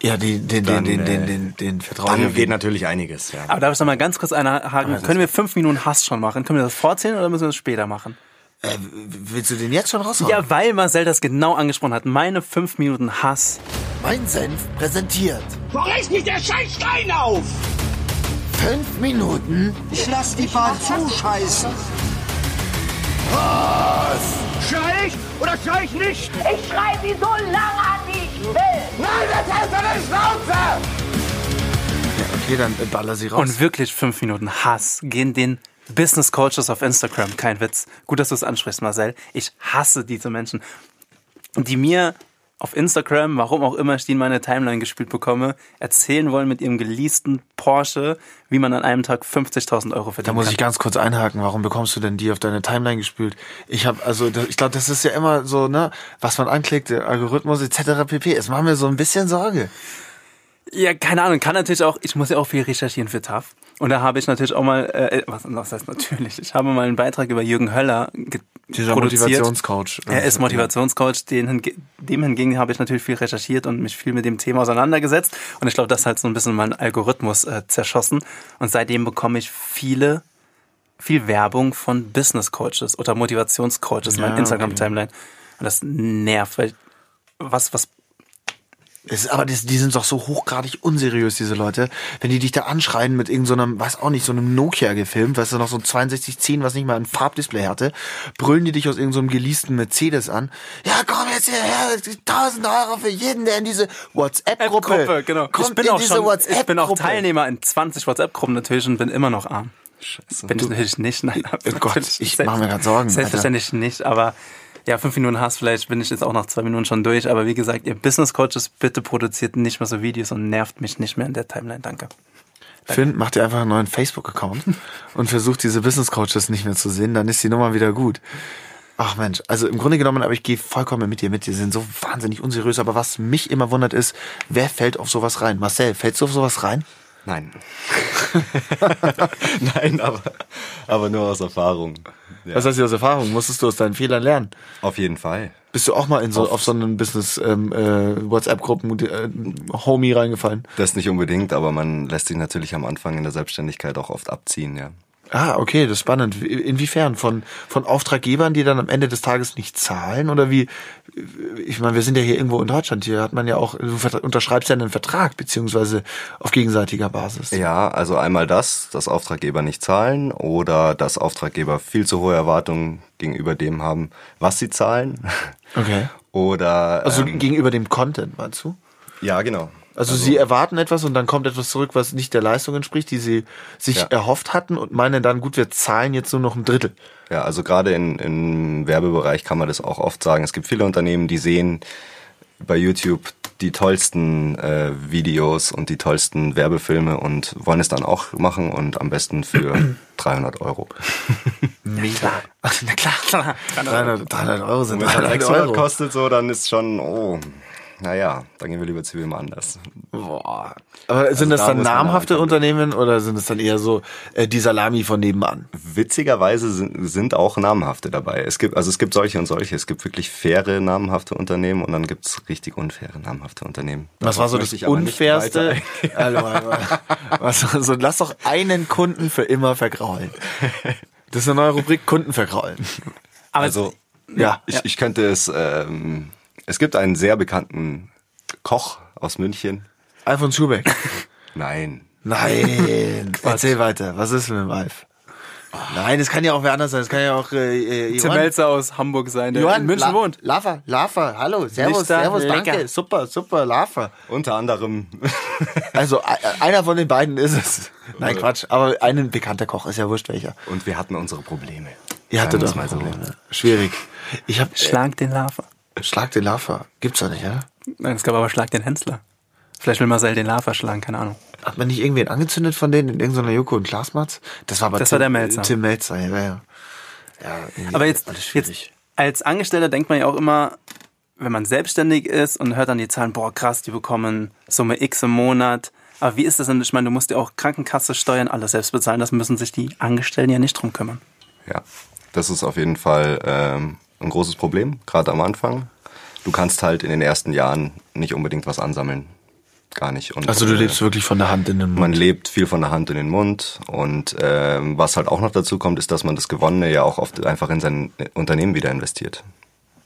Ja, die, den, Dann, den, den, den, den, den vertrauen Dann geht natürlich einiges, ja. Aber darf ich noch mal ganz kurz einhaken? Können wir fünf Minuten Hass schon machen? Können wir das vorzählen oder müssen wir das später machen? Äh, willst du den jetzt schon raushauen? Ja, weil Marcel das genau angesprochen hat. Meine fünf Minuten Hass. Mein Senf präsentiert. Wo reißt mich der Scheißstein auf? Fünf Minuten Ich lass die Bahn zuscheißen. Schrei ich oder schrei ich nicht? Ich schrei sie so lange an, wie ich will. Nein, das du nicht Schnauze! Ja, okay, dann baller sie raus. Und wirklich fünf Minuten Hass gehen den Business Coaches auf Instagram. Kein Witz. Gut, dass du es ansprichst, Marcel. Ich hasse diese Menschen, die mir auf Instagram, warum auch immer ich die in meine Timeline gespielt bekomme, erzählen wollen mit ihrem geleasten Porsche, wie man an einem Tag 50.000 Euro Da verdienen muss kann. ich ganz kurz einhaken. Warum bekommst du denn die auf deine Timeline gespült? Ich habe also, da- ich glaube, das ist ja immer so, ne, was man anklickt, der Algorithmus etc. pp. Es macht mir so ein bisschen Sorge. Ja, keine Ahnung, kann natürlich auch, ich muss ja auch viel recherchieren für TAF. Und da habe ich natürlich auch mal, äh, was, was heißt natürlich, ich habe mal einen Beitrag über Jürgen Höller Dieser produziert. Motivationscoach. Er ist Motivationscoach, den dem hingegen habe ich natürlich viel recherchiert und mich viel mit dem Thema auseinandergesetzt. Und ich glaube, das hat so ein bisschen meinen Algorithmus äh, zerschossen. Und seitdem bekomme ich viele, viel Werbung von Business Coaches oder Motivationscoaches in Ja, meiner Instagram-Timeline. Und das nervt, weil was, was Es ist, aber das, die sind doch so hochgradig unseriös, diese Leute. Wenn die dich da anschreien mit irgendeinem, weiß auch nicht, so einem Nokia gefilmt, weißt du, noch so ein 6210, was nicht mal ein Farbdisplay hatte, brüllen die dich aus irgendeinem so geleasten Mercedes an. Ja, komm jetzt hierher, 1000 Euro für jeden, der in diese WhatsApp-Gruppe Gruppe, genau. kommt ich bin in auch diese schon, WhatsApp-Gruppe. ich bin auch Teilnehmer in 20 WhatsApp-Gruppen natürlich und bin immer noch arm. Scheiße. Bin ich natürlich nicht, nein. Oh Gott, ich mache mir gerade Sorgen. Selbstverständlich nicht, aber ja, fünf Minuten Hass, vielleicht bin ich jetzt auch nach zwei Minuten schon durch, aber wie gesagt, ihr Business Coaches, bitte produziert nicht mehr so Videos und nervt mich nicht mehr in der Timeline, danke. Finn, mach dir einfach einen neuen Facebook-Account *laughs* und versucht diese Business Coaches nicht mehr zu sehen, dann ist die Nummer wieder gut. Ach Mensch, also im Grunde genommen, aber ich gehe vollkommen mit dir mit. Die sind so wahnsinnig unseriös. Aber was mich immer wundert ist, wer fällt auf sowas rein? Marcel, fällst du auf sowas rein? Nein. *laughs* Nein, aber, aber nur aus Erfahrung. Ja. Was heißt du aus Erfahrung? Musstest du aus deinen Fehlern lernen? Auf jeden Fall. Bist du auch mal in so auf, auf so einen Business ähm, äh, WhatsApp-Gruppen äh, Homie reingefallen? Das nicht unbedingt, aber man lässt sich natürlich am Anfang in der Selbstständigkeit auch oft abziehen, ja. Ah, okay, das ist spannend. Inwiefern? Von, von Auftraggebern, die dann am Ende des Tages nicht zahlen? Oder wie? Ich meine, wir sind ja hier irgendwo in Deutschland. Hier hat man ja auch, du unterschreibst ja einen Vertrag, beziehungsweise auf gegenseitiger Basis. Ja, also einmal das, dass Auftraggeber nicht zahlen oder dass Auftraggeber viel zu hohe Erwartungen gegenüber dem haben, was sie zahlen. Okay. *laughs* Oder. Also ähm, gegenüber dem Content, meinst du? Ja, genau. Also, also, sie erwarten etwas und dann kommt etwas zurück, was nicht der Leistung entspricht, die sie sich ja. erhofft hatten und meinen dann, gut, wir zahlen jetzt nur noch ein Drittel. Ja, also gerade in, im Werbebereich kann man das auch oft sagen. Es gibt viele Unternehmen, die sehen bei YouTube die tollsten äh, Videos und die tollsten Werbefilme und wollen es dann auch machen und am besten für *clears throat* 300 Euro. Mega. *laughs* Na klar. 300, 300 Euro sind und wenn 300 600 Euro. kostet so, dann ist schon, oh, naja, dann gehen wir lieber zu wem anders. Boah. Aber sind also das da dann namhafte Unternehmen oder sind es dann eher so äh, die Salami von nebenan? Witzigerweise sind, sind auch namhafte dabei. Es gibt, also es gibt solche und solche. Es gibt wirklich faire namhafte Unternehmen und dann gibt es richtig unfaire namhafte Unternehmen. Was war so das unfairste? also, was, also, lass doch einen Kunden für immer vergraulen. Das ist eine neue Rubrik Kunden vergraulen. also, ja, ich, ich könnte es. Ähm, es gibt einen sehr bekannten Koch aus München. Alfons Schubeck. Nein. Nein. *laughs* Erzähl weiter. Was ist mit dem Alf? Nein, es kann ja auch wer anders sein. Es kann ja auch äh, äh, Tim Melzer aus Hamburg sein, der Johann, in München La wohnt. Lava, Lava, hallo, servus, servus, lecker. danke, super, super, Lava. Unter anderem. *laughs* Also einer von den beiden ist es. Nein, Quatsch, aber ein bekannter Koch ist ja wurscht welcher. Und wir hatten unsere Probleme. Ihr hattet doch mal so. Probleme. Schwierig. Ich hab, Schlag den Lava. Schlag den Lava. Gibt's doch nicht, ja? Nein, es gab aber Schlag den Hensler. Vielleicht will Marcel den Lava schlagen, keine Ahnung. Hat man nicht irgendwen angezündet von denen in irgendeiner Joko und Glasmatz? Das war aber das Tim, war der Melzer. Tim Melzer, ja, ja. ja aber jetzt, jetzt, als Angestellter denkt man ja auch immer, wenn man selbstständig ist und hört dann die Zahlen, boah, krass, die bekommen Summe X im Monat. Aber wie ist das denn? Ich meine, du musst ja auch Krankenkasse, Steuern, alles selbst bezahlen. Das müssen sich die Angestellten ja nicht drum kümmern. Ja, das ist auf jeden Fall ähm, ein großes Problem, gerade am Anfang. Du kannst halt in den ersten Jahren nicht unbedingt was ansammeln. Gar nicht. Und, also du lebst äh, wirklich von der Hand in den Mund. Man lebt viel von der Hand in den Mund. Und ähm, was halt auch noch dazu kommt, ist, dass man das Gewonnene ja auch oft einfach in sein Unternehmen wieder investiert.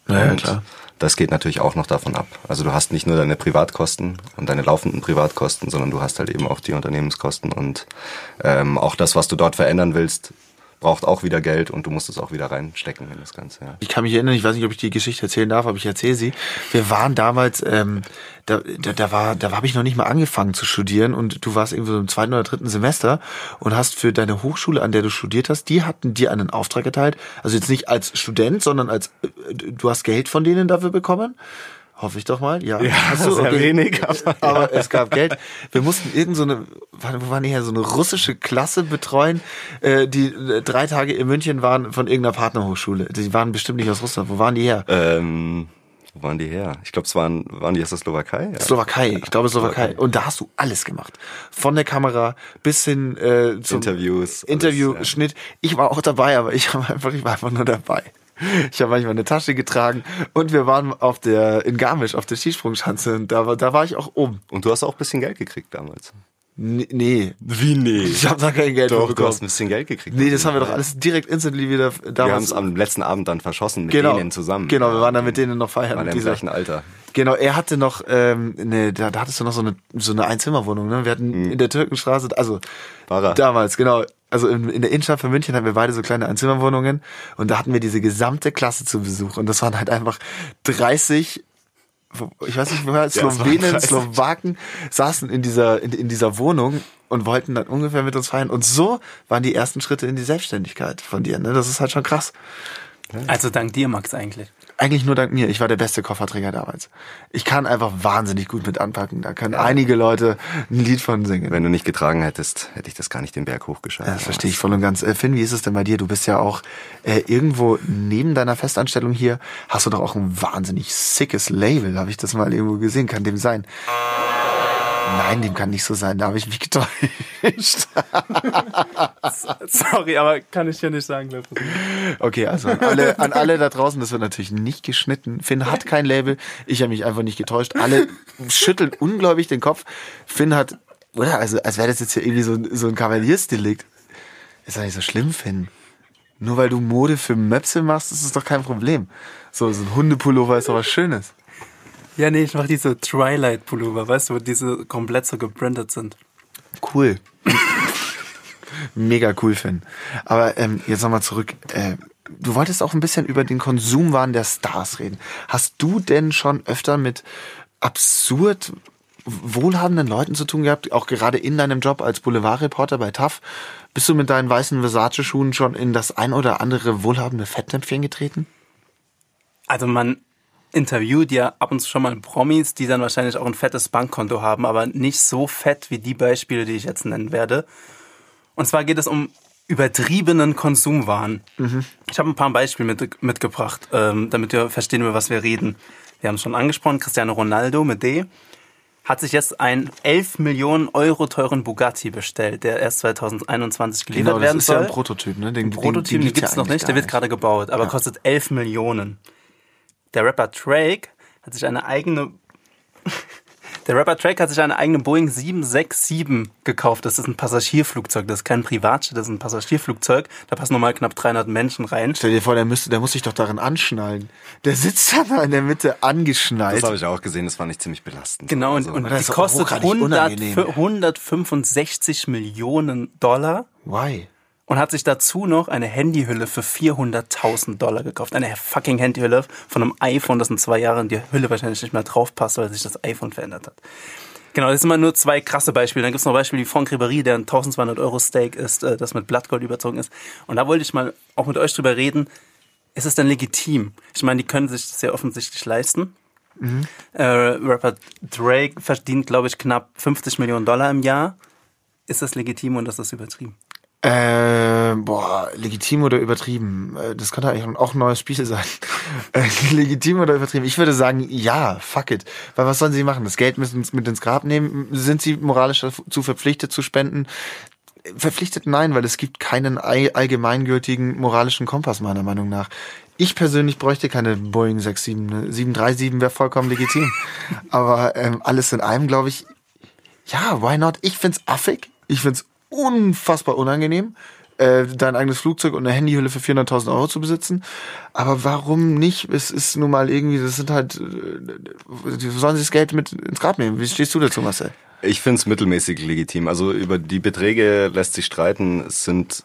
Ja, und klar. Das geht natürlich auch noch davon ab. Also du hast nicht nur deine Privatkosten und deine laufenden Privatkosten, sondern du hast halt eben auch die Unternehmenskosten und ähm, auch das, was du dort verändern willst, braucht auch wieder Geld und du musst es auch wieder reinstecken in das Ganze. Ja. Ich kann mich erinnern, ich weiß nicht, ob ich die Geschichte erzählen darf, aber ich erzähle sie. Wir waren damals, ähm, da, da, da war, da habe ich noch nicht mal angefangen zu studieren und du warst irgendwie so im zweiten oder dritten Semester und hast für deine Hochschule, an der du studiert hast, die hatten dir einen Auftrag erteilt. Also jetzt nicht als Student, sondern als äh, du hast Geld von denen dafür bekommen Hoffe ich doch mal. Ja, ja Hast du, sehr okay. wenig. Aber, *laughs* aber ja. es gab Geld. Wir mussten irgend so eine, wo waren die her, so eine russische Klasse betreuen, äh, die äh, drei Tage in München waren von irgendeiner Partnerhochschule. Die waren bestimmt nicht aus Russland. Wo waren die her? Ähm, wo waren die her? Ich glaube, es waren, waren die aus der Slowakei? Ja. Slowakei, ich glaube Slowakei. Und da hast du alles gemacht. Von der Kamera bis hin äh, zum Interviews, Interview, alles, ja. Schnitt. Ich war auch dabei, aber ich, *laughs* war einfach, ich war einfach nur dabei. Ich habe manchmal eine Tasche getragen und wir waren auf der in Garmisch auf der Skisprungschanze und da, da war ich auch oben. Und du hast auch ein bisschen Geld gekriegt damals. Nee, nee. Wie nee? Ich habe da kein Geld Doch, für du hast bekommen. ein bisschen Geld gekriegt. Nee, das haben wir doch alles direkt instantly wieder Wir haben damals. es am letzten Abend dann verschossen mit genau, denen zusammen. Genau, wir waren dann mit denen noch feiern. Waren im gleichen Alter. Genau, er hatte noch, ähm, ne, da, da hattest du noch so eine, so eine Einzimmerwohnung, ne? Wir hatten in der Türkenstraße, also Mhm. War er. damals, genau. Also in, in der Innenstadt von München hatten wir beide so kleine Einzimmerwohnungen und da hatten wir diese gesamte Klasse zu Besuch und das waren halt einfach 30 ich weiß nicht, woher, Slowenen, 30. Slowaken saßen in dieser, in, in dieser Wohnung und wollten dann ungefähr mit uns feiern. Und so waren die ersten Schritte in die Selbstständigkeit von dir. Ne? Das ist halt schon krass. Also dank dir, Max, eigentlich. Eigentlich nur dank mir. Ich war der beste Kofferträger damals. Ich kann einfach wahnsinnig gut mit anpacken. Da können einige Leute ein Lied von singen. Wenn du nicht getragen hättest, hätte ich das gar nicht den Berg hochgeschafft. Ja, das verstehe ich voll und ganz. Äh, Finn, wie ist es denn bei dir? Du bist ja auch äh, irgendwo neben deiner Festanstellung hier, hast du doch auch ein wahnsinnig sickes Label. Habe ich das mal irgendwo gesehen? Kann dem sein? Nein, dem kann nicht so sein. Da habe ich mich getäuscht. *laughs* Sorry, aber kann ich dir nicht sagen. Okay, also an alle, an alle da draußen, das wird natürlich nicht geschnitten. Finn hat kein Label. Ich habe mich einfach nicht getäuscht. Alle schütteln ungläubig den Kopf. Finn hat, oder? Also, als wäre das jetzt hier irgendwie so, ein- so ein Kavaliersdelikt. Ist doch nicht so schlimm, Finn. Nur weil du Mode für Möpse machst, ist es doch kein Problem. So, so ein Hundepullover ist doch was Schönes. Ja, nee, ich mach diese Twilight-Pullover, weißt du, wo diese komplett so gebrandet sind. Cool. Mega cool, Finn. Aber ähm, jetzt nochmal zurück. Äh, du wolltest auch ein bisschen über den Konsumwahn der Stars reden. Hast du denn schon öfter mit absurd wohlhabenden Leuten zu tun gehabt, auch gerade in deinem Job als Boulevardreporter bei TAF? Bist du mit deinen weißen Versace-Schuhen schon in das ein oder andere wohlhabende Fettnäpfchen getreten? Also man interviewt ja ab und zu schon mal Promis, die dann wahrscheinlich auch ein fettes Bankkonto haben, aber nicht so fett wie die Beispiele, die ich jetzt nennen werde. Und zwar geht es um übertriebenen Konsumwahn. Ich habe ein paar Beispiele mit, mitgebracht, ähm, damit wir verstehen, über was wir reden. Wir haben es schon angesprochen, Cristiano Ronaldo mit D hat sich jetzt einen 11 Millionen Euro teuren Bugatti bestellt, der erst 2021 geliefert Genau, das werden ist soll. ja ein Prototyp, ne? Den, Prototyp, den gibt's noch nicht, der wird gerade gebaut, aber kostet 11 Millionen. Der Rapper Drake hat sich eine eigene *laughs* Der Rapper Drake hat sich eine eigene Boeing 767 gekauft. Das ist ein Passagierflugzeug. Das ist kein Privatjet, das ist ein Passagierflugzeug. Da passen normal knapp 300 Menschen rein. Stell dir vor, der müsste, der muss sich doch darin anschnallen. Der sitzt da in der Mitte angeschnallt. Das habe ich auch gesehen, das fand ich ziemlich belastend. Genau, und, Also, und das die kostet hochgradig 100, unangenehm. 165 Millionen Dollar. Why? Und hat sich dazu noch eine Handyhülle für 400.000 Dollar gekauft. Eine fucking Handyhülle von einem iPhone, das in zwei Jahren die Hülle wahrscheinlich nicht mehr drauf passt, weil sich das iPhone verändert hat. Genau, das sind mal nur zwei krasse Beispiele. Dann gibt's noch Beispiele wie Franck Ribéry, der ein 1200 Euro Steak ist, äh, das mit Blattgold überzogen ist. Und da wollte ich mal auch mit euch drüber reden. Ist es denn legitim? Ich meine, die können sich das sehr offensichtlich leisten. Äh, Rapper Drake verdient, glaube ich, knapp 50 Millionen Dollar im Jahr. Ist das legitim und ist das übertrieben? Äh, boah, legitim oder übertrieben? Äh, Das könnte eigentlich auch ein neues Spiel sein. *laughs* Äh, legitim oder übertrieben? Ich würde sagen, ja, fuck it. Weil was sollen sie machen? Das Geld müssen sie mit ins Grab nehmen? Sind sie moralisch dazu verpflichtet zu spenden? Verpflichtet nein, weil es gibt keinen all- allgemeingültigen moralischen Kompass meiner Meinung nach. Ich persönlich bräuchte keine Boeing 67, ne? 737 wäre vollkommen legitim. *laughs* Aber ähm, alles in allem, glaube ich, ja, why not? Ich find's affig. Ich find's unfassbar unangenehm, äh, dein eigenes Flugzeug und eine Handyhülle für 400.000 Euro zu besitzen. Aber warum nicht? Es ist nun mal irgendwie, das sind halt, äh, sollen sie das Geld mit ins Grab nehmen. Wie stehst du dazu, Marcel? Ich finde es mittelmäßig legitim. Also über die Beträge lässt sich streiten. Es sind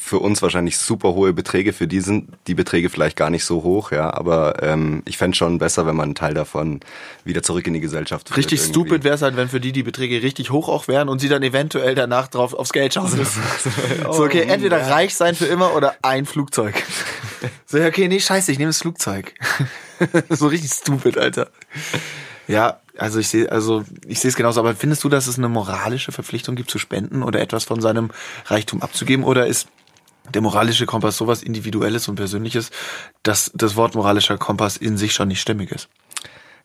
für uns wahrscheinlich super hohe Beträge. Für die sind die Beträge vielleicht gar nicht so hoch, ja. Aber ähm, ich fände schon besser, wenn man einen Teil davon wieder zurück in die Gesellschaft führt Richtig irgendwie. stupid wäre es halt, wenn für die die Beträge richtig hoch auch wären und sie dann eventuell danach drauf aufs Geld schauen müssen. *laughs* so, okay, entweder reich sein für immer oder ein Flugzeug. So, okay, nee, scheiße, ich nehme das Flugzeug. *laughs* so richtig stupid, Alter. Ja, also ich sehe, also ich sehe es genauso, aber findest du, dass es eine moralische Verpflichtung gibt zu spenden oder etwas von seinem Reichtum abzugeben oder ist der moralische Kompass sowas Individuelles und Persönliches, dass das Wort moralischer Kompass in sich schon nicht stimmig ist?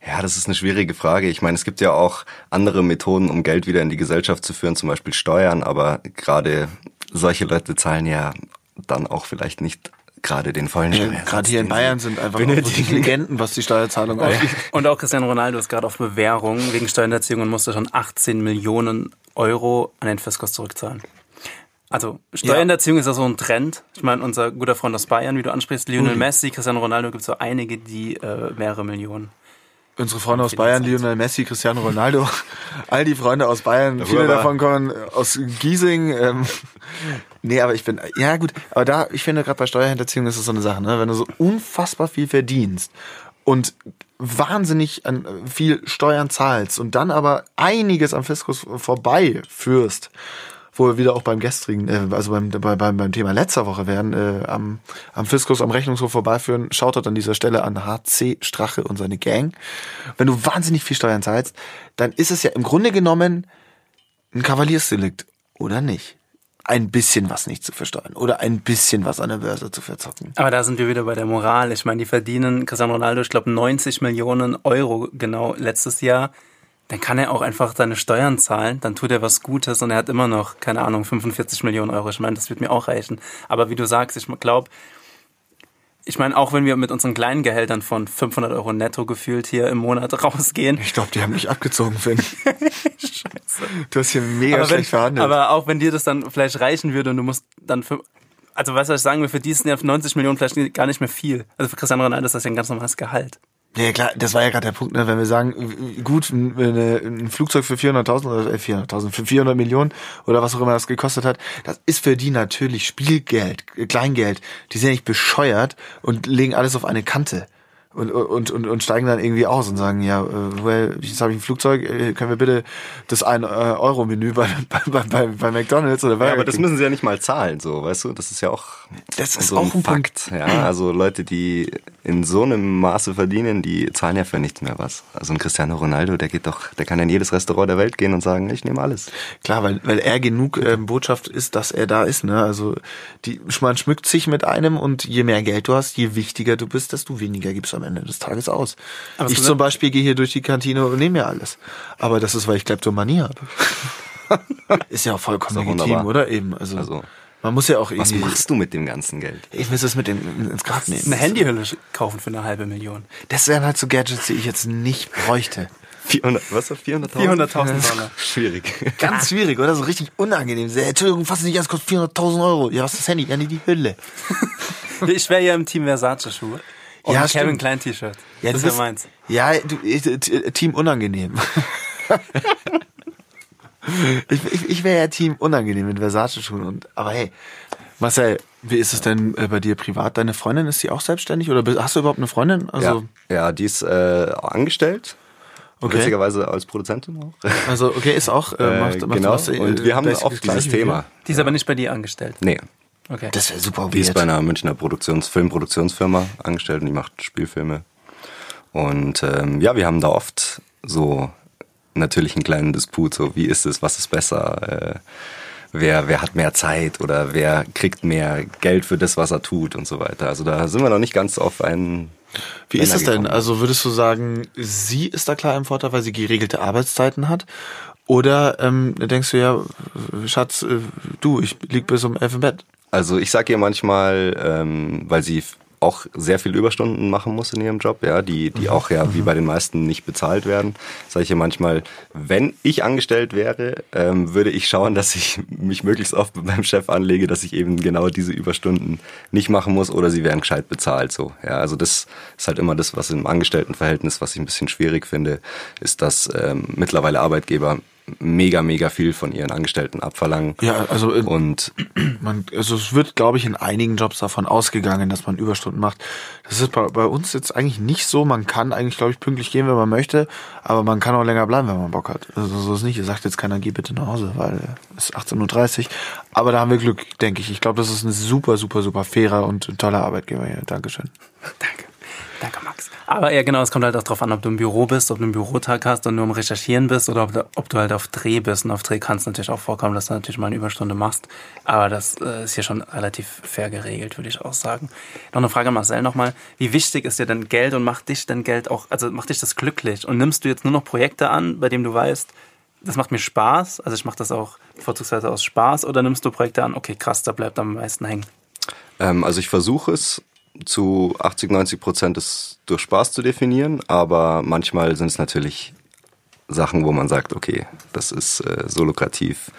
Ja, das ist eine schwierige Frage. Ich meine, es gibt ja auch andere Methoden, um Geld wieder in die Gesellschaft zu führen, zum Beispiel Steuern, aber gerade solche Leute zahlen ja dann auch vielleicht nicht gerade den vollen Ja, Steuersatz. Gerade hier in Bayern sind einfach wirklich Legenden, was die Steuerzahlung angeht. Und auch Cristiano Ronaldo ist gerade auf Bewährung wegen Steuerhinterziehung und musste schon 18 Millionen Euro an den Fiskus zurückzahlen. Also Steuerhinterziehung ist ja so ein Trend. Ich meine, unser guter Freund aus Bayern, wie du ansprichst, Lionel Ui. Messi, Cristiano Ronaldo, gibt es so einige, die äh, mehrere Millionen. Unsere Freunde aus Bayern, Lionel Messi, Cristiano Ronaldo, *laughs* all die Freunde aus Bayern, viele Rüber. davon kommen aus Giesing. Ähm, nee, aber ich bin, ja gut, aber da, ich finde gerade bei Steuerhinterziehung ist es so eine Sache, ne? wenn du so unfassbar viel verdienst und wahnsinnig an äh, viel Steuern zahlst und dann aber einiges am Fiskus vorbei führst, wo wir wieder auch beim gestrigen, äh, also beim, bei, beim, beim Thema letzter Woche wären, äh, am, am Fiskus, am Rechnungshof vorbeiführen, schaut an dieser Stelle an HC Strache und seine Gang. Wenn du wahnsinnig viel Steuern zahlst, dann ist es ja im Grunde genommen ein Kavaliersdelikt, oder nicht? Ein bisschen was nicht zu versteuern oder ein bisschen was an der Börse zu verzocken. Aber da sind wir wieder bei der Moral. Ich meine, die verdienen Cristiano Ronaldo, ich glaube, 90 Millionen Euro genau letztes Jahr. Dann kann er auch einfach seine Steuern zahlen, dann tut er was Gutes und er hat immer noch, keine Ahnung, 45 Millionen Euro. Ich meine, das wird mir auch reichen. Aber wie du sagst, ich glaube, ich meine, auch wenn wir mit unseren kleinen Gehältern von 500 Euro netto gefühlt hier im Monat *laughs* rausgehen. Ich glaube, die haben dich abgezogen, Finn. *laughs* Scheiße. Du hast hier mega aber, schlecht wenn, verhandelt. aber auch wenn dir das dann vielleicht reichen würde und du musst dann für, also weißt du, was ich sagen die sind ja 90 Millionen vielleicht gar nicht mehr viel. Also für Cristiano Ronaldo ist das ja ein ganz normales Gehalt. Ja klar, das war ja gerade der Punkt, ne? wenn wir sagen, gut, ein, eine- ein Flugzeug für 400.000 oder äh, 400.000, für 400 Millionen oder was auch immer das gekostet hat, das ist für die natürlich Spielgeld, äh, Kleingeld. Die sind ja nicht bescheuert und legen alles auf eine Kante. Und, und, und, und steigen dann irgendwie aus und sagen, ja, äh, well, jetzt habe ich ein Flugzeug, äh, können wir bitte das 1-Euro-Menü bei, *laughs* bei, bei, bei, bei McDonalds oder Ja, Burger aber das müssen sie ja nicht mal zahlen, so, weißt du? Das ist ja auch Das ist so auch ein Punkt. Fakt. Ja, also Leute, die in so einem Maße verdienen, die zahlen ja für nichts mehr was. Also ein Cristiano Ronaldo, der geht doch, der kann in jedes Restaurant der Welt gehen und sagen, ich nehme alles. Klar, weil, weil er genug ähm, Botschaft ist, dass er da ist. Ne? Also die, man schmückt sich mit einem und je mehr Geld du hast, je wichtiger du bist, desto weniger gibst du am Ende des Tages aus. Aber ich zum Beispiel gehe hier durch die Kantine und nehme mir alles. Aber das ist, weil ich Kleptomanie habe. *laughs* ist ja auch vollkommen legitim, wunderbar. oder? Eben. Also, Also, man muss ja auch Was irgendwie. machst du mit dem ganzen Geld? Ich muss das mit dem, ins Grab nehmen. Eine Handyhülle kaufen für eine halbe Million. Das wären halt so Gadgets, die ich jetzt nicht bräuchte. 400, was? 400.000? 400.000 Dollar. *laughs* Schwierig. Ganz schwierig, oder? So richtig unangenehm. Entschuldigung, fass nicht an, es kostet 400.000 Euro. Ja, was ist das Handy? Ja, nee, die Hülle. *laughs* Ich wäre ja im Team Versace-Schuhe. Und Ja, ein Kevin stimmt. Klein T-Shirt. Ja, das du ist ja meins. Ja, du, ich- äh, Team unangenehm. *laughs* ich ich, ich wäre ja Team unangenehm mit Versace-Schuhen. Und, aber hey, Marcel, wie ist es denn äh, bei dir privat? Deine Freundin, ist sie auch selbstständig? Oder hast du überhaupt eine Freundin? Also, ja. ja, die ist äh, angestellt. Okay. Witzigerweise als Produzentin auch. *laughs* also okay, ist auch, äh, macht, macht genau. was, äh, und wir haben das dieses Thema. Die ist aber nicht bei dir angestellt. Nee, Okay. Das wäre super Die ist bei einer Münchner Produktions Filmproduktionsfirma angestellt und die macht Spielfilme. Und ähm, ja, wir haben da oft so natürlich einen kleinen Disput, so wie ist es, was ist besser, äh, wer, wer hat mehr Zeit oder wer kriegt mehr Geld für das, was er tut und so weiter. Also da sind wir noch nicht ganz auf einen. Wie ist das denn? gekommen. Also würdest du sagen, sie ist da klar im Vorteil, weil sie geregelte Arbeitszeiten hat? Oder ähm, denkst du ja, Schatz, äh, du, ich lieg bis um elf im Bett. Also ich sage ihr manchmal, ähm, weil sie auch sehr viel Überstunden machen muss in ihrem Job, ja, die, die auch ja wie bei den meisten nicht bezahlt werden, sage ich ihr manchmal, wenn ich angestellt wäre, ähm, würde ich schauen, dass ich mich möglichst oft *laughs* meinem Chef anlege, dass ich eben genau diese Überstunden nicht machen muss oder sie werden gescheit bezahlt. So, ja, also das ist halt immer das, was im Angestelltenverhältnis, was ich ein bisschen schwierig finde, ist, dass ähm, mittlerweile Arbeitgeber mega, mega viel von ihren Angestellten abverlangen. Ja, also äh, Und man, also es wird, glaube ich, in einigen Jobs davon ausgegangen, dass man Überstunden macht. Das ist bei, bei uns jetzt eigentlich nicht so. Man kann eigentlich, glaube ich, pünktlich gehen, wenn man möchte, aber man kann auch länger bleiben, wenn man Bock hat. Also so ist nicht. Ihr sagt jetzt keiner, geh bitte nach Hause, weil es ist 18.30 Uhr. Aber da haben wir Glück, denke ich. Ich glaube, das ist ein super, super, super fairer und toller Arbeitgeber hier. Dankeschön. *laughs* Danke. Danke, Max. Aber ja, genau, es kommt halt auch drauf an, ob du im Büro bist, ob du einen Bürotag hast und nur am Recherchieren bist oder ob du, ob du halt auf Dreh bist. Und auf Dreh kann es natürlich auch vorkommen, dass du natürlich mal eine Überstunde machst. Aber das äh, ist hier schon relativ fair geregelt, würde ich auch sagen. Noch eine Frage an Marcel nochmal. Wie wichtig ist dir denn Geld und macht dich denn Geld auch, also macht dich das glücklich? Und nimmst du jetzt nur noch Projekte an, bei denen du weißt, das macht mir Spaß, also ich mache das auch vorzugsweise aus Spaß, oder nimmst du Projekte an, okay, krass, da bleibt am meisten hängen? Ähm, also ich versuche es zu 80, 90 Prozent es durch Spaß zu definieren, aber manchmal sind es natürlich Sachen, wo man sagt, okay, das ist äh, so lukrativ,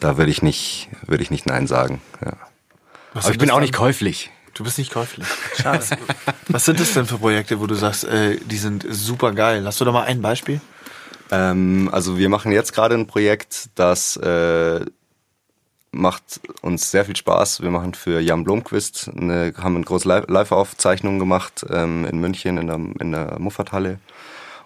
da würde ich nicht, würde ich nicht Nein sagen. Ja. Was Aber ich bin auch nicht käuflich. Du bist nicht käuflich. *laughs* Schade. *laughs* Was sind das denn für Projekte, wo du sagst, äh, die sind super geil? Hast du da mal ein Beispiel? Ähm, also wir machen jetzt gerade ein Projekt, das äh, macht uns sehr viel Spaß. Wir machen für Jan Blomqvist, eine, haben eine große Live- Live-Aufzeichnung gemacht ähm, in München in der, in der Muffathalle.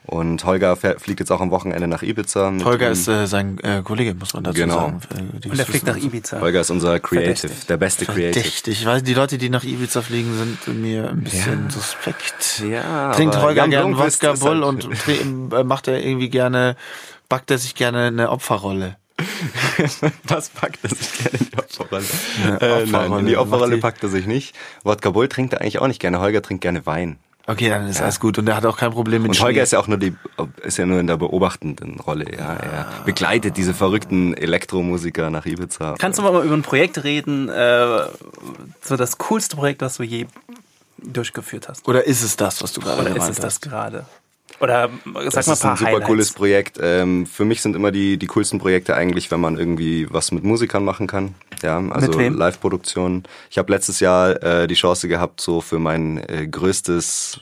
Und Holger fliegt jetzt auch am Wochenende nach Ibiza. mit Holger ihm. ist äh, sein äh, Kollege, muss man dazu Genau. sagen. Die Und er fliegt nach. Ibiza. Holger ist unser Creative, Verdächtig. der beste Creative. Verdächtig. Ich weiß, die Leute, die nach Ibiza fliegen, sind mir ein bisschen Ja. suspekt. Ja, Trinkt Holger Jan gern Blomqvist Wodka Bull halt- und *laughs* äh, macht er irgendwie gerne, backt er sich gerne eine Opferrolle. *laughs* Was packt er sich gerne in die Opferrolle? Äh, nein, in die Opferrolle packt er sich nicht. Wodka Bull trinkt er eigentlich auch nicht gerne. Holger trinkt gerne Wein. Okay, dann ist alles gut. Und er hat auch kein Problem mit Und Holger Schnee. ist ja auch nur die, ist ja nur in der beobachtenden Rolle. Ja, er begleitet diese verrückten Elektromusiker nach Ibiza. Kannst du mal über ein Projekt reden, äh, so das coolste Projekt, was du je durchgeführt hast? Oder ist es das, was du gerade Oder ist es das hast? gerade? Oder sag das mal ist ein ein paar super Highlights. cooles Projekt. Ähm, für mich sind immer die, die coolsten Projekte eigentlich, wenn man irgendwie was mit Musikern machen kann. Ja, also Mit wem? Live-Produktionen. Ich habe letztes Jahr äh, die Chance gehabt, so für mein äh, größtes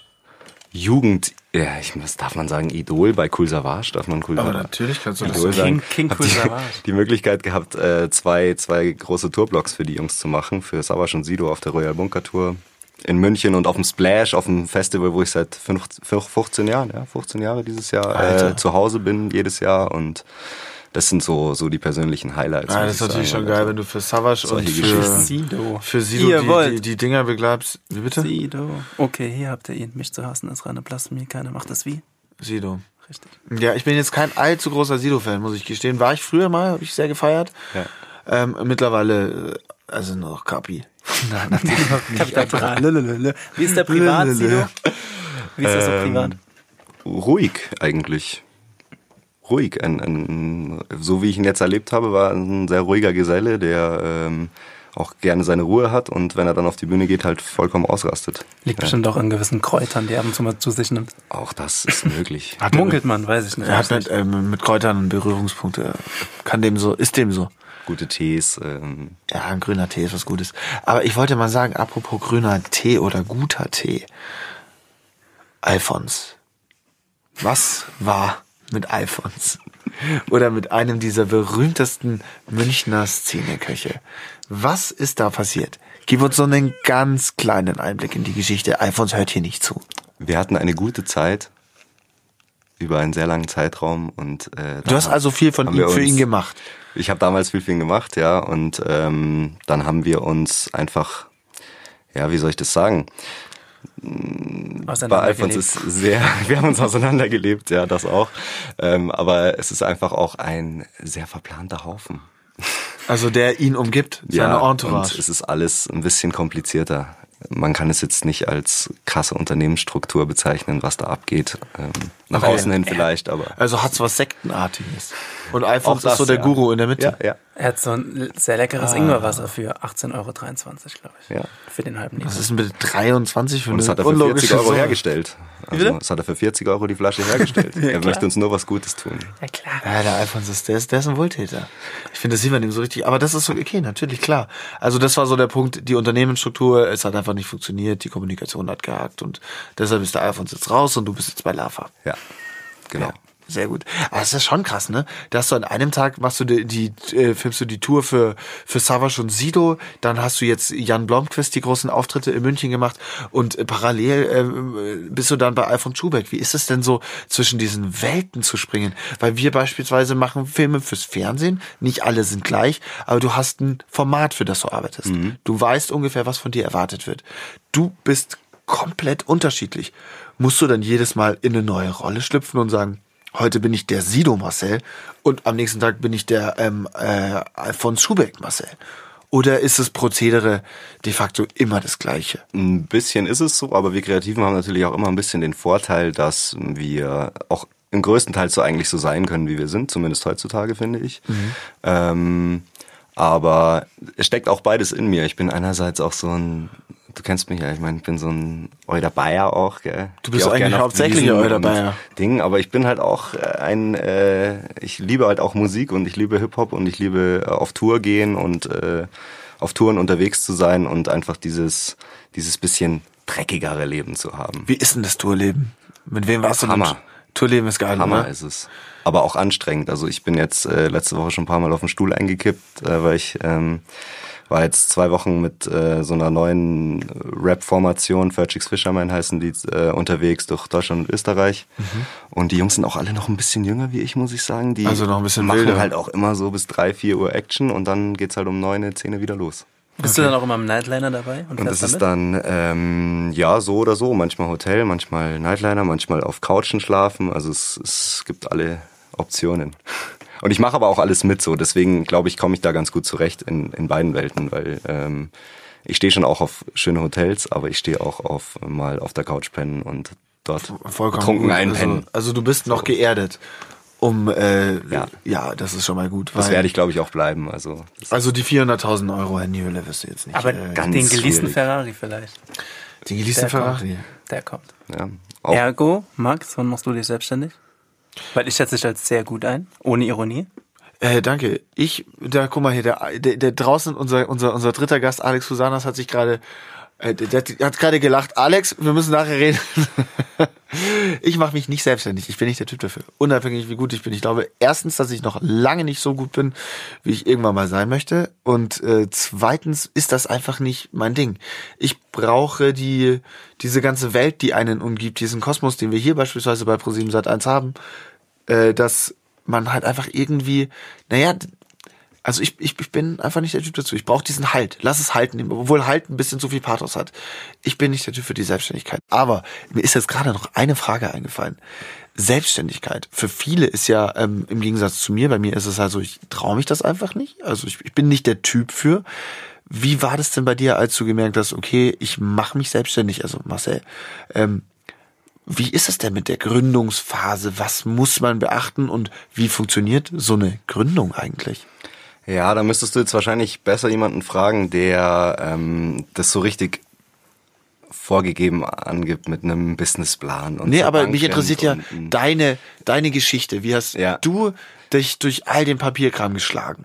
Jugend, ja, ich, was darf man sagen, Idol bei Cool Savage, darf man Cool Aber Savage natürlich kannst du das Idol so sagen. King- King Cool die, Savage. die Möglichkeit gehabt, äh, zwei, zwei große Tourblocks für die Jungs zu machen, für Savage und Sido auf der Royal Bunker Tour in München und auf dem Splash, auf dem Festival, wo ich seit 15, 15 Jahren, ja, 15 Jahre dieses Jahr äh, zu Hause bin, jedes Jahr und das sind so, so die persönlichen Highlights. Ja, muss das ist ich natürlich sagen. schon geil, wenn du für Savage und für. Sido. für Sido Ihr die, wollt. die, die Dinger begleibst. Wie bitte? Sido. Okay, hier habt ihr ihn. Mich zu hassen ist reine Blasphemie. Keiner macht das wie. Sido. Richtig. Ja, ich bin jetzt kein allzu großer Sido-Fan, muss ich gestehen. War ich früher mal, habe ich sehr gefeiert. Ja. Ähm, mittlerweile, also nur noch Kapi. *laughs* Nein, natürlich noch nicht. *laughs* Kapital. *laughs* Wie ist der privat, Sido? Wie ist das so Ähm, privat? Ruhig eigentlich. Ruhig. Ein, ein, so wie ich ihn jetzt erlebt habe, war ein sehr ruhiger Geselle, der ähm, auch gerne seine Ruhe hat und wenn er dann auf die Bühne geht, halt vollkommen ausrastet. Liegt bestimmt auch an gewissen Kräutern, die ab und zu mal zu sich nimmt. Auch das ist möglich. Hat er Munkelt man, weiß ich nicht. Er hat mit, ähm, mit Kräutern Berührungspunkte. Kann dem so, ist dem so. Gute Tees. Ähm, Ja, ein grüner Tee ist was Gutes. Aber ich wollte mal sagen, apropos grüner Tee oder guter Tee. Alfons. Was war mit Alfons? *laughs* Oder mit einem dieser berühmtesten Münchner Szeneköche? Was ist da passiert? Gib uns so einen ganz kleinen Einblick in die Geschichte. Alfons hört hier nicht zu. wir hatten eine gute Zeit über einen sehr langen Zeitraum und äh, Du hast also viel von ihm für ihn gemacht. Ich habe damals viel ihn gemacht, ja, und ähm, dann haben wir uns einfach, ja, wie soll ich das sagen? Bei Alfons ist sehr, *laughs* wir haben uns auseinandergelebt, ja, das auch. Ähm, aber es ist einfach auch ein sehr verplanter Haufen. Also der ihn umgibt, seine ja, Entourage. und es ist alles ein bisschen komplizierter. Man kann es jetzt nicht als krasse Unternehmensstruktur bezeichnen, was da abgeht. Ähm, nach Aber außen hin vielleicht, aber Also hat's was Sektenartiges. Und das, ist so der ja. Guru in der Mitte. ja, ja, Er hat so ein sehr leckeres Ingwerwasser für 18,23 Euro, glaube ich. ja. Für den halben Liter. Was ist denn bitte 23 für Und das hat er für unlogische 40 Euro hergestellt. Also, das hat er für 40 Euro die Flasche hergestellt. *laughs* er möchte uns nur was Gutes tun. Ja, klar. Ja, der Alfons ist, der ist, der ist ein Wohltäter. Ich finde, das sieht man ihm so richtig. Aber das ist so, okay, natürlich, klar. Also das war so der Punkt, die Unternehmensstruktur, es hat einfach nicht funktioniert, die Kommunikation hat gehakt und deshalb ist der Alfons jetzt raus und du bist jetzt bei Lava. Ja, genau. Sehr gut. Aber es ist schon krass, ne? Da hast du an einem Tag machst du die, die äh, filmst du die Tour für für Savas und Sido, dann hast du jetzt Jan Blomqvist die großen Auftritte in München gemacht und äh, parallel äh, bist du dann bei Alfons Schubeck. Wie ist es denn so zwischen diesen Welten zu springen? Weil wir beispielsweise machen Filme fürs Fernsehen, nicht alle sind gleich, aber du hast ein Format, für das du arbeitest. Du weißt ungefähr, was von dir erwartet wird. Du bist komplett unterschiedlich. Musst du dann jedes Mal in eine neue Rolle schlüpfen und sagen, heute bin ich der Sido Marcel und am nächsten Tag bin ich der ähm, äh, Alfons Schubeck Marcel? Oder ist das Prozedere de facto immer das gleiche? Ein bisschen ist es so, aber wir Kreativen haben natürlich auch immer ein bisschen den Vorteil, dass wir auch im größten Teil so eigentlich so sein können, wie wir sind, zumindest heutzutage, finde ich. Ähm, aber es steckt auch beides in mir. Ich bin einerseits auch so ein du kennst mich ja, ich meine, ich bin so ein Euder Bayer auch, gell. Du bist eigentlich hauptsächlich Euder Bayer. Ding, aber ich bin halt auch äh, ein, äh, ich liebe halt auch Musik und ich liebe Hip-Hop und ich liebe äh, auf Tour gehen und äh, auf Touren unterwegs zu sein und einfach dieses, dieses bisschen dreckigere Leben zu haben. Wie ist denn das Tourleben? Mit wem warst du denn? Hammer. Tourleben ist geil, Hammer oder? ist es. Aber auch anstrengend. Also ich bin jetzt äh, letzte Woche schon ein paar Mal auf den Stuhl eingekippt, äh, weil ich ähm, war jetzt zwei Wochen mit äh, so einer neuen Rap-Formation, Chicks Fisherman heißen die, äh, unterwegs durch Deutschland und Österreich. Und die Jungs sind auch alle noch ein bisschen jünger wie ich, muss ich sagen. Die Mhm. Also noch ein bisschen machen wilder. halt auch immer so bis drei, vier Uhr Action und dann geht's halt um neun, zehn wieder los. Bist du dann auch immer im Nightliner dabei? Und fährst das ist damit? dann, ähm, ja, so oder so. Manchmal Hotel, manchmal Nightliner, manchmal auf Couchen schlafen. Also es, es gibt alle Optionen. Und ich mache aber auch alles mit so. Deswegen glaube ich, komme ich da ganz gut zurecht in, in beiden Welten, weil ähm, ich stehe schon auch auf schöne Hotels, aber ich stehe auch auf mal auf der Couch pennen und dort Vollkommen betrunken gut. einpennen. Also, also du bist noch geerdet. Um, äh, ja. Ja. das ist schon mal gut. das werde ich, glaube ich, auch bleiben. Also Also die 400.000 Euro Handyhülle wirst du jetzt nicht. Aber äh, ganz den geleasten. Ferrari vielleicht. die geleasten der kommt. Ferrari. Der kommt. ja, auch, Ergo, Max, wann machst du dich selbstständig? Weil ich schätze dich als sehr gut ein, ohne Ironie. Äh, danke. Ich, da, guck mal hier, der, der, der draußen, unser, unser, unser dritter Gast, Alex Husanas, hat sich gerade, äh, der, hat gerade gelacht. Alex, wir müssen nachher reden. *laughs* ich mache mich nicht selbstständig. Ich bin nicht der Typ dafür. Unabhängig wie gut ich bin. Ich glaube, erstens, dass ich noch lange nicht so gut bin, wie ich irgendwann mal sein möchte. Und äh, zweitens ist das einfach nicht mein Ding. Ich brauche die, diese ganze Welt, die einen umgibt, diesen Kosmos, den wir hier beispielsweise bei Pro7 Sat1 haben, äh, dass man halt einfach irgendwie, naja, also ich, ich, ich bin einfach nicht der Typ dazu. Ich brauche diesen Halt. Lass es halten, obwohl Halt ein bisschen zu viel Pathos hat. Ich bin nicht der Typ für die Selbstständigkeit. Aber mir ist jetzt gerade noch eine Frage eingefallen. Selbstständigkeit. Für viele ist ja ähm, im Gegensatz zu mir, bei mir ist es halt so, ich traue mich das einfach nicht. Also ich, ich bin nicht der Typ für. Wie war das denn bei dir, als du gemerkt hast, okay, ich mache mich selbstständig? Also Marcel, ähm, wie ist es denn mit der Gründungsphase? Was muss man beachten und wie funktioniert so eine Gründung eigentlich? Ja, da müsstest du jetzt wahrscheinlich besser jemanden fragen, der ähm, das so richtig vorgegeben angibt mit einem Businessplan. Und Nee, zur aber mich interessiert ja deine, deine Geschichte. Wie hast Ja. du dich durch all den Papierkram geschlagen?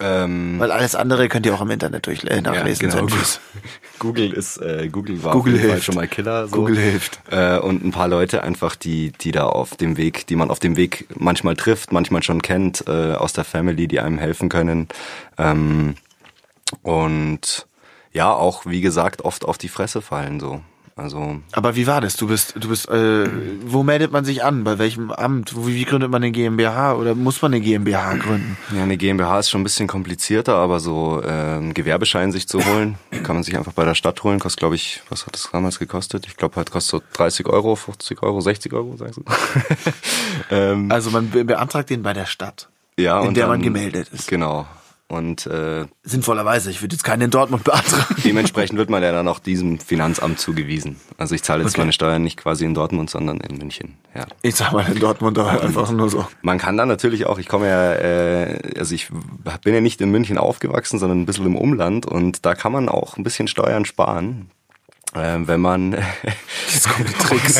Ähm, Weil alles andere könnt ihr auch im Internet durch äh, nachlesen. genau. Selbst. *laughs* Google ist äh, Google war Google hilft. schon mal Killer. So. Google hilft. Äh, und ein paar Leute einfach, die die da auf dem Weg, die man auf dem Weg manchmal trifft, manchmal schon kennt äh, aus der Family, die einem helfen können. Ähm, und ja, auch wie gesagt oft auf die Fresse fallen so. Also Aber wie war das? Du bist, du bist, äh, wo meldet man sich an? Bei welchem Amt? Wo, wie gründet man eine GmbH? Oder muss man eine GmbH gründen? Ja, eine GmbH ist schon ein bisschen komplizierter, aber so äh, einen Gewerbeschein sich zu holen, kann man sich einfach bei der Stadt holen. Kostet, glaube ich, was hat das damals gekostet? Ich glaube, halt kostet so 30 Euro, 50 Euro, 60 Euro, sagst du? *laughs* ähm, Also man be beantragt den bei der Stadt, ja, in der man dann- gemeldet ist. Genau. Und äh, Sinnvollerweise. Ich würde jetzt keinen in Dortmund beantragen. *laughs* dementsprechend wird man ja dann auch diesem Finanzamt zugewiegen. Also ich zahle jetzt Okay. meine Steuern nicht quasi in Dortmund, sondern in München. Ja. Ich sag mal in Dortmund aber einfach nur so. Man kann dann natürlich auch, ich komme ja, äh, also ich bin ja nicht in München aufgewachsen, sondern ein bisschen im Umland und da kann man auch ein bisschen Steuern sparen, äh, wenn man Jetzt kommen die Tricks.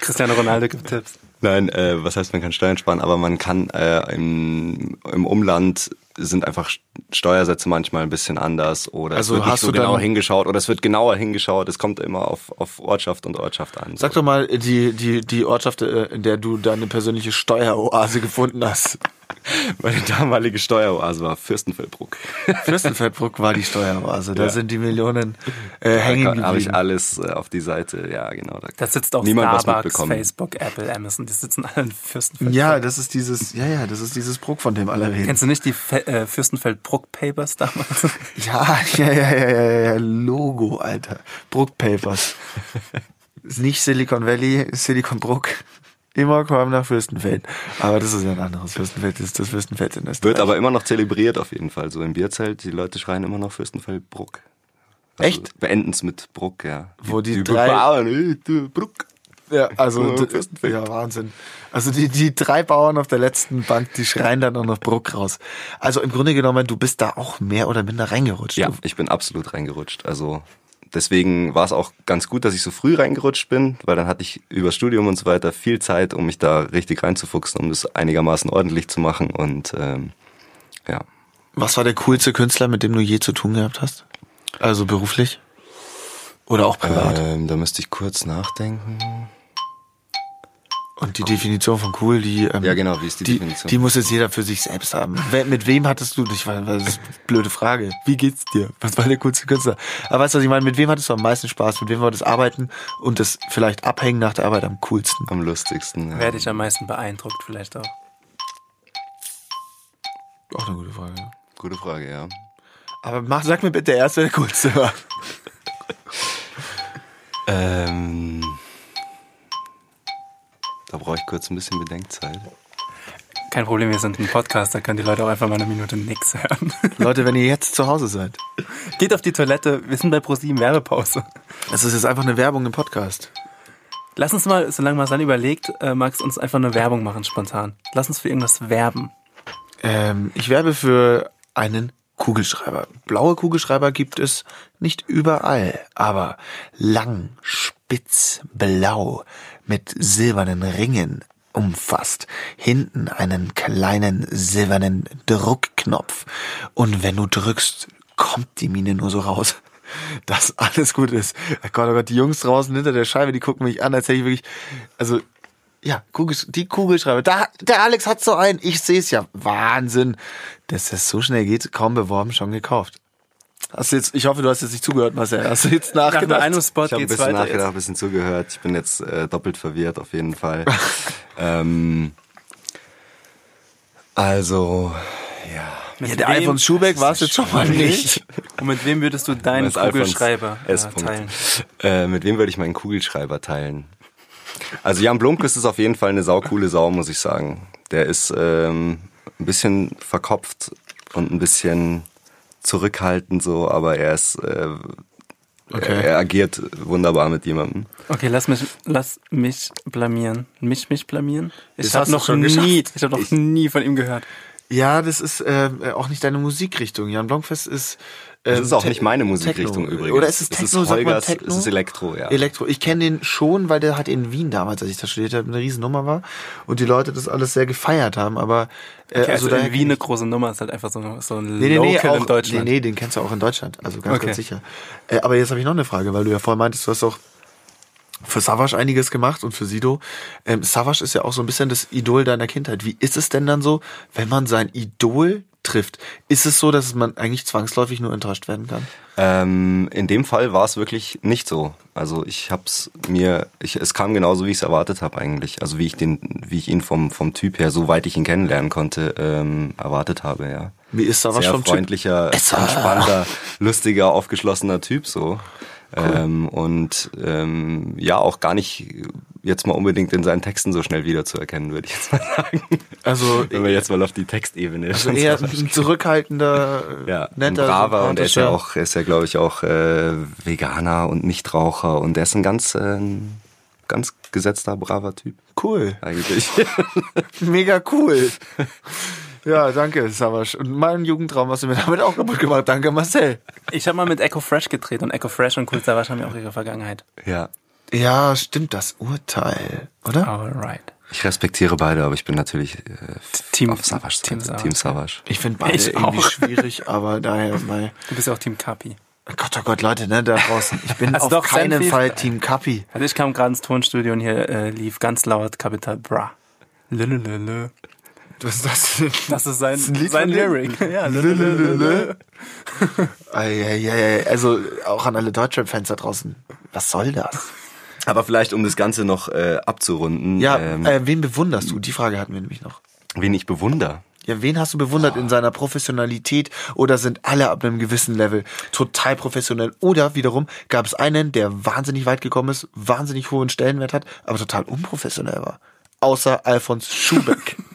Cristiano Ronaldo gibt Tipps. Nein, äh, was heißt, man kann Steuern sparen, aber man kann äh, im, im Umland sind einfach Steuersätze manchmal ein bisschen anders oder Also es wird nicht hast so du dann- genau hingeschaut oder es wird genauer hingeschaut. Es kommt immer auf, auf Ortschaft und Ortschaft an. Sag doch mal die, die, die Ortschaft, äh, in der du deine persönliche Steueroase *laughs* gefunden hast. Meine damalige Steueroase war Fürstenfeldbruck. *laughs* Fürstenfeldbruck war die Steueroase. Da Ja. sind die Millionen äh, hängen Da habe ich geblieben. alles äh, auf die Seite, ja genau. Da, Da sitzt auch niemand was Starbucks, mitbekommen. Facebook, Apple, Amazon. Die sitzen alle in Fürstenfeld. Ja, das ist dieses, ja, ja, das ist dieses Bruck, von dem alle reden. Kennst du nicht die Fe äh, Fürstenfeld-Bruck Papers damals? *laughs* Ja, ja, ja, ja, ja, ja, Logo, Alter. Bruck Papers. ist nicht Silicon Valley, Silicon Bruck. Immer kommen nach Fürstenfeld. Aber das ist ja ein anderes. Fürstenfeld ist das Fürstenfeld in Österreich. Wird aber immer noch zelebriert auf jeden Fall. So im Bierzelt, die Leute schreien immer noch Fürstenfeldbruck. Echt? Beenden es mit Bruck, ja. Wo die drei- Bauern, äh, du, Bruck. Ja, also Ja, Wahnsinn. Also die, die drei Bauern auf der letzten Bank, die schreien dann auch noch Bruck raus. Also im Grunde genommen, du bist da auch mehr oder minder reingerutscht. Ja, ich bin absolut reingerutscht. Also deswegen war es auch ganz gut, dass ich so früh reingerutscht bin, weil dann hatte ich über Studium und so weiter viel Zeit, um mich da richtig reinzufuchsen, um das einigermaßen ordentlich zu machen und ähm, ja. Was war der coolste Künstler, mit dem du je zu tun gehabt hast? Also beruflich? Oder auch privat? Ähm, da müsste ich kurz nachdenken. Und die Definition von cool, die ähm, Ja, genau, wie ist die die, Definition? die muss jetzt jeder für sich selbst haben. Wer, mit wem hattest du dich? Das ist eine blöde Frage. Wie geht's dir? Was war der coolste Künstler? Aber weißt du, was ich meine? Mit wem hattest du am meisten Spaß? Mit wem war das Arbeiten und das vielleicht Abhängen nach der Arbeit am coolsten? Am lustigsten. Ja. Wer dich am meisten beeindruckt vielleicht auch. Auch eine gute Frage. ja. Gute Frage, ja. Aber mach, sag mir bitte, der erste, der coolste war. *laughs* Ähm, da brauche ich kurz ein bisschen Bedenkzeit. Kein Problem, wir sind ein Podcast, da können die Leute auch einfach mal eine Minute nix hören. *laughs* Leute, wenn ihr jetzt zu Hause seid. Geht auf die Toilette, wir sind bei ProSieben Werbepause. Es ist jetzt einfach eine Werbung im Podcast. Lass uns mal, solange Marcel überlegt, äh, magst uns einfach eine Werbung machen spontan. Lass uns für irgendwas werben. Ähm, ich werbe für einen Kugelschreiber. Blaue Kugelschreiber gibt es nicht überall, aber lang, spitz, blau, mit silbernen Ringen umfasst. Hinten einen kleinen silbernen Druckknopf. Und wenn du drückst, kommt die Mine nur so raus. *laughs* Dass alles gut ist. Oh Gott, oh Gott, die Jungs draußen hinter der Scheibe, die gucken mich an, als hätte ich wirklich, also ja, Kugel, die Kugelschreiber. Da, der Alex hat so einen. Ich sehe es ja. Wahnsinn. Dass das so schnell geht, kaum beworben, schon gekauft. Hast du jetzt, ich hoffe, du hast jetzt nicht zugehört, Marcel. Hast du jetzt Nach nur nachgedacht? einem Spot Ich habe ein geht's bisschen nachgedacht, ein bisschen zugehört. Ich bin jetzt äh, doppelt verwirrt auf jeden Fall. *laughs* ähm, also, ja. Mit ja, der Alfons Schubeck war es jetzt schon mal nicht. Und mit wem würdest du *laughs* deinen Alfons Kugelschreiber äh, teilen? Äh, mit wem würde ich meinen Kugelschreiber teilen? Also Jan Blomqvist ist auf jeden Fall eine saukoole Sau, muss ich sagen. Der ist ähm, ein bisschen verkopft und ein bisschen zurückhaltend so, aber er ist äh, Okay. er agiert wunderbar mit jemandem. Okay, lass mich, lass mich blamieren. Mich, mich blamieren? Ich Das habe hast du noch schon nie, geschafft. ich habe noch nie von ihm gehört. Ja, das ist äh, auch nicht deine Musikrichtung. Jan Blomqvist ist. Das ist auch nicht meine Musikrichtung Techno. übrigens. Oder ist es Es Techno? ist sagt man Holgers- Techno? es ist Elektro, ja. Elektro. Ich kenne den schon, weil der hat in Wien damals, als ich da studiert habe, eine Riesennummer war und die Leute das alles sehr gefeiert haben. Aber äh, Okay, also, daher in Wien eine große Nummer ist halt einfach so, so ein Nee, nee, nee, Local auch, in Deutschland. Nee, nee, den kennst du auch in Deutschland. Also ganz, Okay. ganz sicher. Äh, aber jetzt habe ich noch eine Frage, weil du ja vorhin meintest, du hast auch für Savage einiges gemacht und für Sido. Ähm, Savage ist ja auch so ein bisschen das Idol deiner Kindheit. Wie ist es denn dann so, wenn man sein Idol trifft? Ist es so, dass man eigentlich zwangsläufig nur enttäuscht werden kann? Ähm, in dem Fall war es wirklich nicht so. Also ich hab's mir, ich, es kam genauso, wie ich es erwartet habe eigentlich. Also wie ich den, wie ich ihn vom vom Typ her, soweit ich ihn kennenlernen konnte, ähm, erwartet habe, ja. Wie ist Savage Sehr vom Typ? freundlicher, Esser. entspannter, lustiger, aufgeschlossener Typ so. Ähm, und ähm, ja, auch gar nicht jetzt mal unbedingt in seinen Texten so schnell wiederzuerkennen, würde ich jetzt mal sagen. Also, *laughs* Wenn wir jetzt mal auf die Textebene also eher ein zurückhaltender, äh, ja, netter, ein braver und er ist ja auch, er ist ja glaube ich auch äh, Veganer und Nichtraucher und er ist ein ganz, äh, ganz gesetzter, braver Typ Cool. eigentlich. *laughs* Mega cool. Ja, danke, Savage. Und meinen Jugendtraum hast du mir damit auch kaputt gemacht. Danke, Marcel. Ich habe mal mit Echo Fresh gedreht und Echo Fresh und Cool Savage haben ja auch ihre Vergangenheit. ja, Ja, stimmt das Urteil, oder? Alright. ich respektiere beide, aber ich bin natürlich äh, Team- auf Savage Team Savage. Team Savage. Ich finde beide Ich irgendwie auch. schwierig, aber daher mal. Du bist ja auch Team Kapi. Gott, oh Gott, Leute, ne, da draußen. Ich bin Also auf doch, keinen Fall Team Kapi. Also ich kam gerade ins Tonstudio und hier äh, lief ganz laut Capital Bra. Lülülülü. Was ist das denn? Das ist sein, ein Lied sein? Lyric. Ja, lülülülü. Also auch an alle Deutschrap-Fans da draußen. Was soll das? Aber vielleicht, um das Ganze noch äh, abzurunden, Ja, ähm, äh, wen bewunderst du? Die Frage hatten wir nämlich noch. wen ich bewundere. Ja, wen hast du bewundert in seiner Professionalität oder sind alle ab einem gewissen Level total professionell? Oder wiederum gab es einen, der wahnsinnig weit gekommen ist, wahnsinnig hohen Stellenwert hat, aber total unprofessionell war? Außer Alfons Schubeck. *laughs*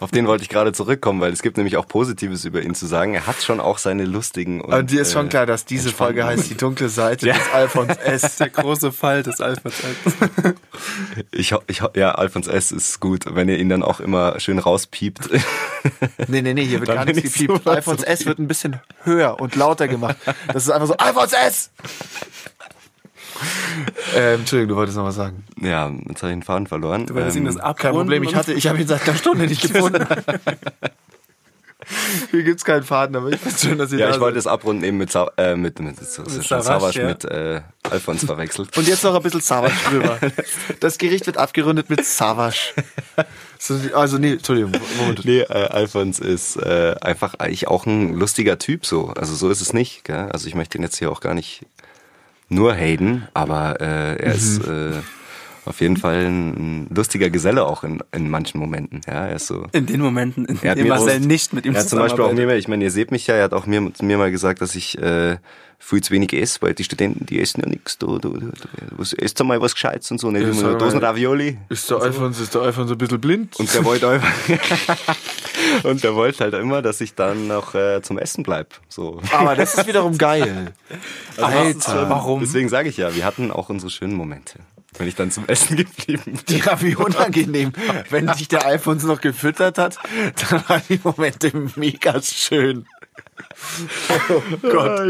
Auf den wollte ich gerade zurückkommen, weil es gibt nämlich auch Positives über ihn zu sagen. Er hat schon auch seine lustigen und, Und dir ist schon äh, klar, dass diese Folge heißt die dunkle Seite des Alfons *laughs* S. Der große Fall des. Ich, ho- ich, ho- ja, Alfons S. ist gut, wenn ihr ihn dann auch immer schön rauspiept. Nee, nee, nee, hier wird Dann gar nichts ich gepiept. Alfons S wird ein bisschen höher und lauter gemacht. Das ist einfach so, Alfons S! *laughs* ähm, Entschuldigung, du wolltest noch was sagen. Ja, jetzt habe ich den Faden verloren. Du wolltest ihm das Ähm, abrunden Kein Problem, ich hatte, ich habe ihn seit einer Stunde nicht *laughs* gefunden. *laughs* Hier gibt's keinen Faden, aber ich finde schön, dass ihr ja, da ich wollte es abrunden eben mit, Sa äh, mit, mit, so, so, Savas, Savas ja. mit äh, Alfons verwechselt. Und jetzt noch ein bisschen Savage drüber. Das Gericht wird abgerundet mit Savage. So, Also nee, Entschuldigung. Moment. Nee, äh, Alfons ist äh, einfach eigentlich auch ein lustiger Typ so. Also so ist es nicht. Gell? Also ich möchte ihn jetzt hier auch gar nicht nur haten, aber äh, er ist Mhm. äh, auf jeden Fall ein, lustiger Geselle auch in, in manchen Momenten. Ja, er ist so. In den Momenten, in Er denen mir Marcel nicht mit ihm Er hat zum Beispiel auch zusammenarbeitet. mir, ich meine, ihr seht mich ja, er hat auch mir, mir mal gesagt, dass ich äh, viel zu wenig esse, weil die Studenten, die essen ja nichts. Du, du, du, du, was, esst doch mal was Gescheites und so, nicht Ja, immer nur Dosen. Ravioli. Ist der Alfons, ist der Alfons ein bisschen blind? Und der wollte *laughs* einfach, *laughs* und der wollte halt immer, dass ich dann noch äh, zum Essen bleib. So. Aber das ist wiederum geil. Alter. Warum? Deswegen sage ich ja, wir hatten auch unsere schönen Momente. Wenn ich dann zum Essen *laughs* geblieben bin. Die war wie unangenehm. Wenn dich der Alfons noch gefüttert hat, dann waren die Momente mega schön. Oh Gott.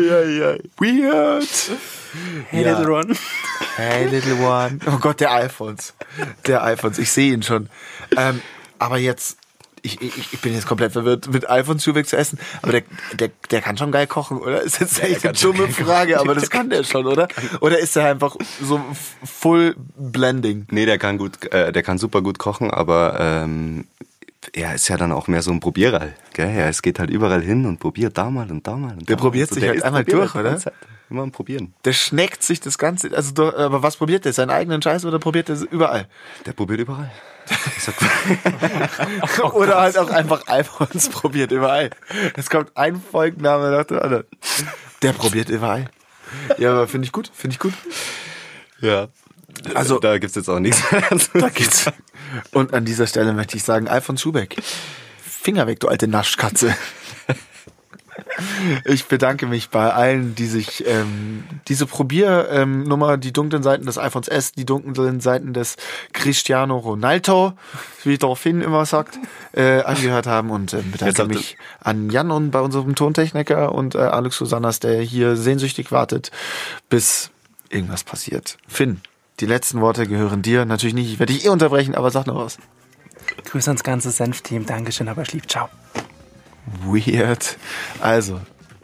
Weird. Hey, Ja. little Ron. Hey, little one. Oh Gott, der Alfons. Der Alfons, ich sehe ihn schon. Ähm, aber jetzt, ich, ich, ich bin jetzt komplett verwirrt, mit Schuhweg zu essen. Aber der, der, der kann schon geil kochen, oder? Ist jetzt echt eine dumme Frage, aber das kann der schon, oder? Oder ist er einfach so full blending? Nee, der kann gut, äh, der kann super gut kochen, aber ähm, er ist ja dann auch mehr so ein Probierer. Gell? Ja, es geht halt überall hin und probiert da mal und da mal. Und Der da mal. probiert So, sich der halt einmal durch, halt oder? Zeit. Immer am Probieren. Der schneckt sich das Ganze, also aber was probiert der? Seinen eigenen Scheiß oder probiert er überall? Der probiert überall. *laughs* Oder halt auch einfach Alfons probiert überall. Es kommt ein Folgenname nach dem anderen. Der probiert überall. Ja, aber finde ich gut, finde ich gut. ja. Also- da gibt's jetzt auch nichts Da geht's. Und an dieser Stelle möchte ich sagen, Alfons Schubeck, Finger weg, du alte Naschkatze. Ich bedanke mich bei allen, die sich ähm, diese Probiernummer, ähm, die dunklen Seiten des iPhones S, die dunklen Seiten des Cristiano Ronaldo, wie Dorfin immer sagt, äh, angehört haben und Jetzt bedanke mich an Jan und bei unserem Tontechniker und äh, Alex Susannas, der hier sehnsüchtig wartet, bis irgendwas passiert. Finn, die letzten Worte gehören dir. Natürlich nicht, ich werde dich eh unterbrechen, aber sag noch was. Grüße ans ganze Senf-Team. Dankeschön, aber ich lieb. Ciao. Weird. Also,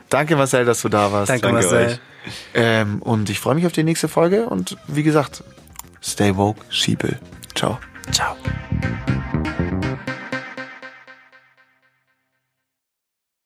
danke Marcel, dass du da warst. Danke, Danke Marcel. Ähm, und ich freue mich auf die nächste Folge und wie gesagt, stay woke, Schiebel. Ciao. Ciao.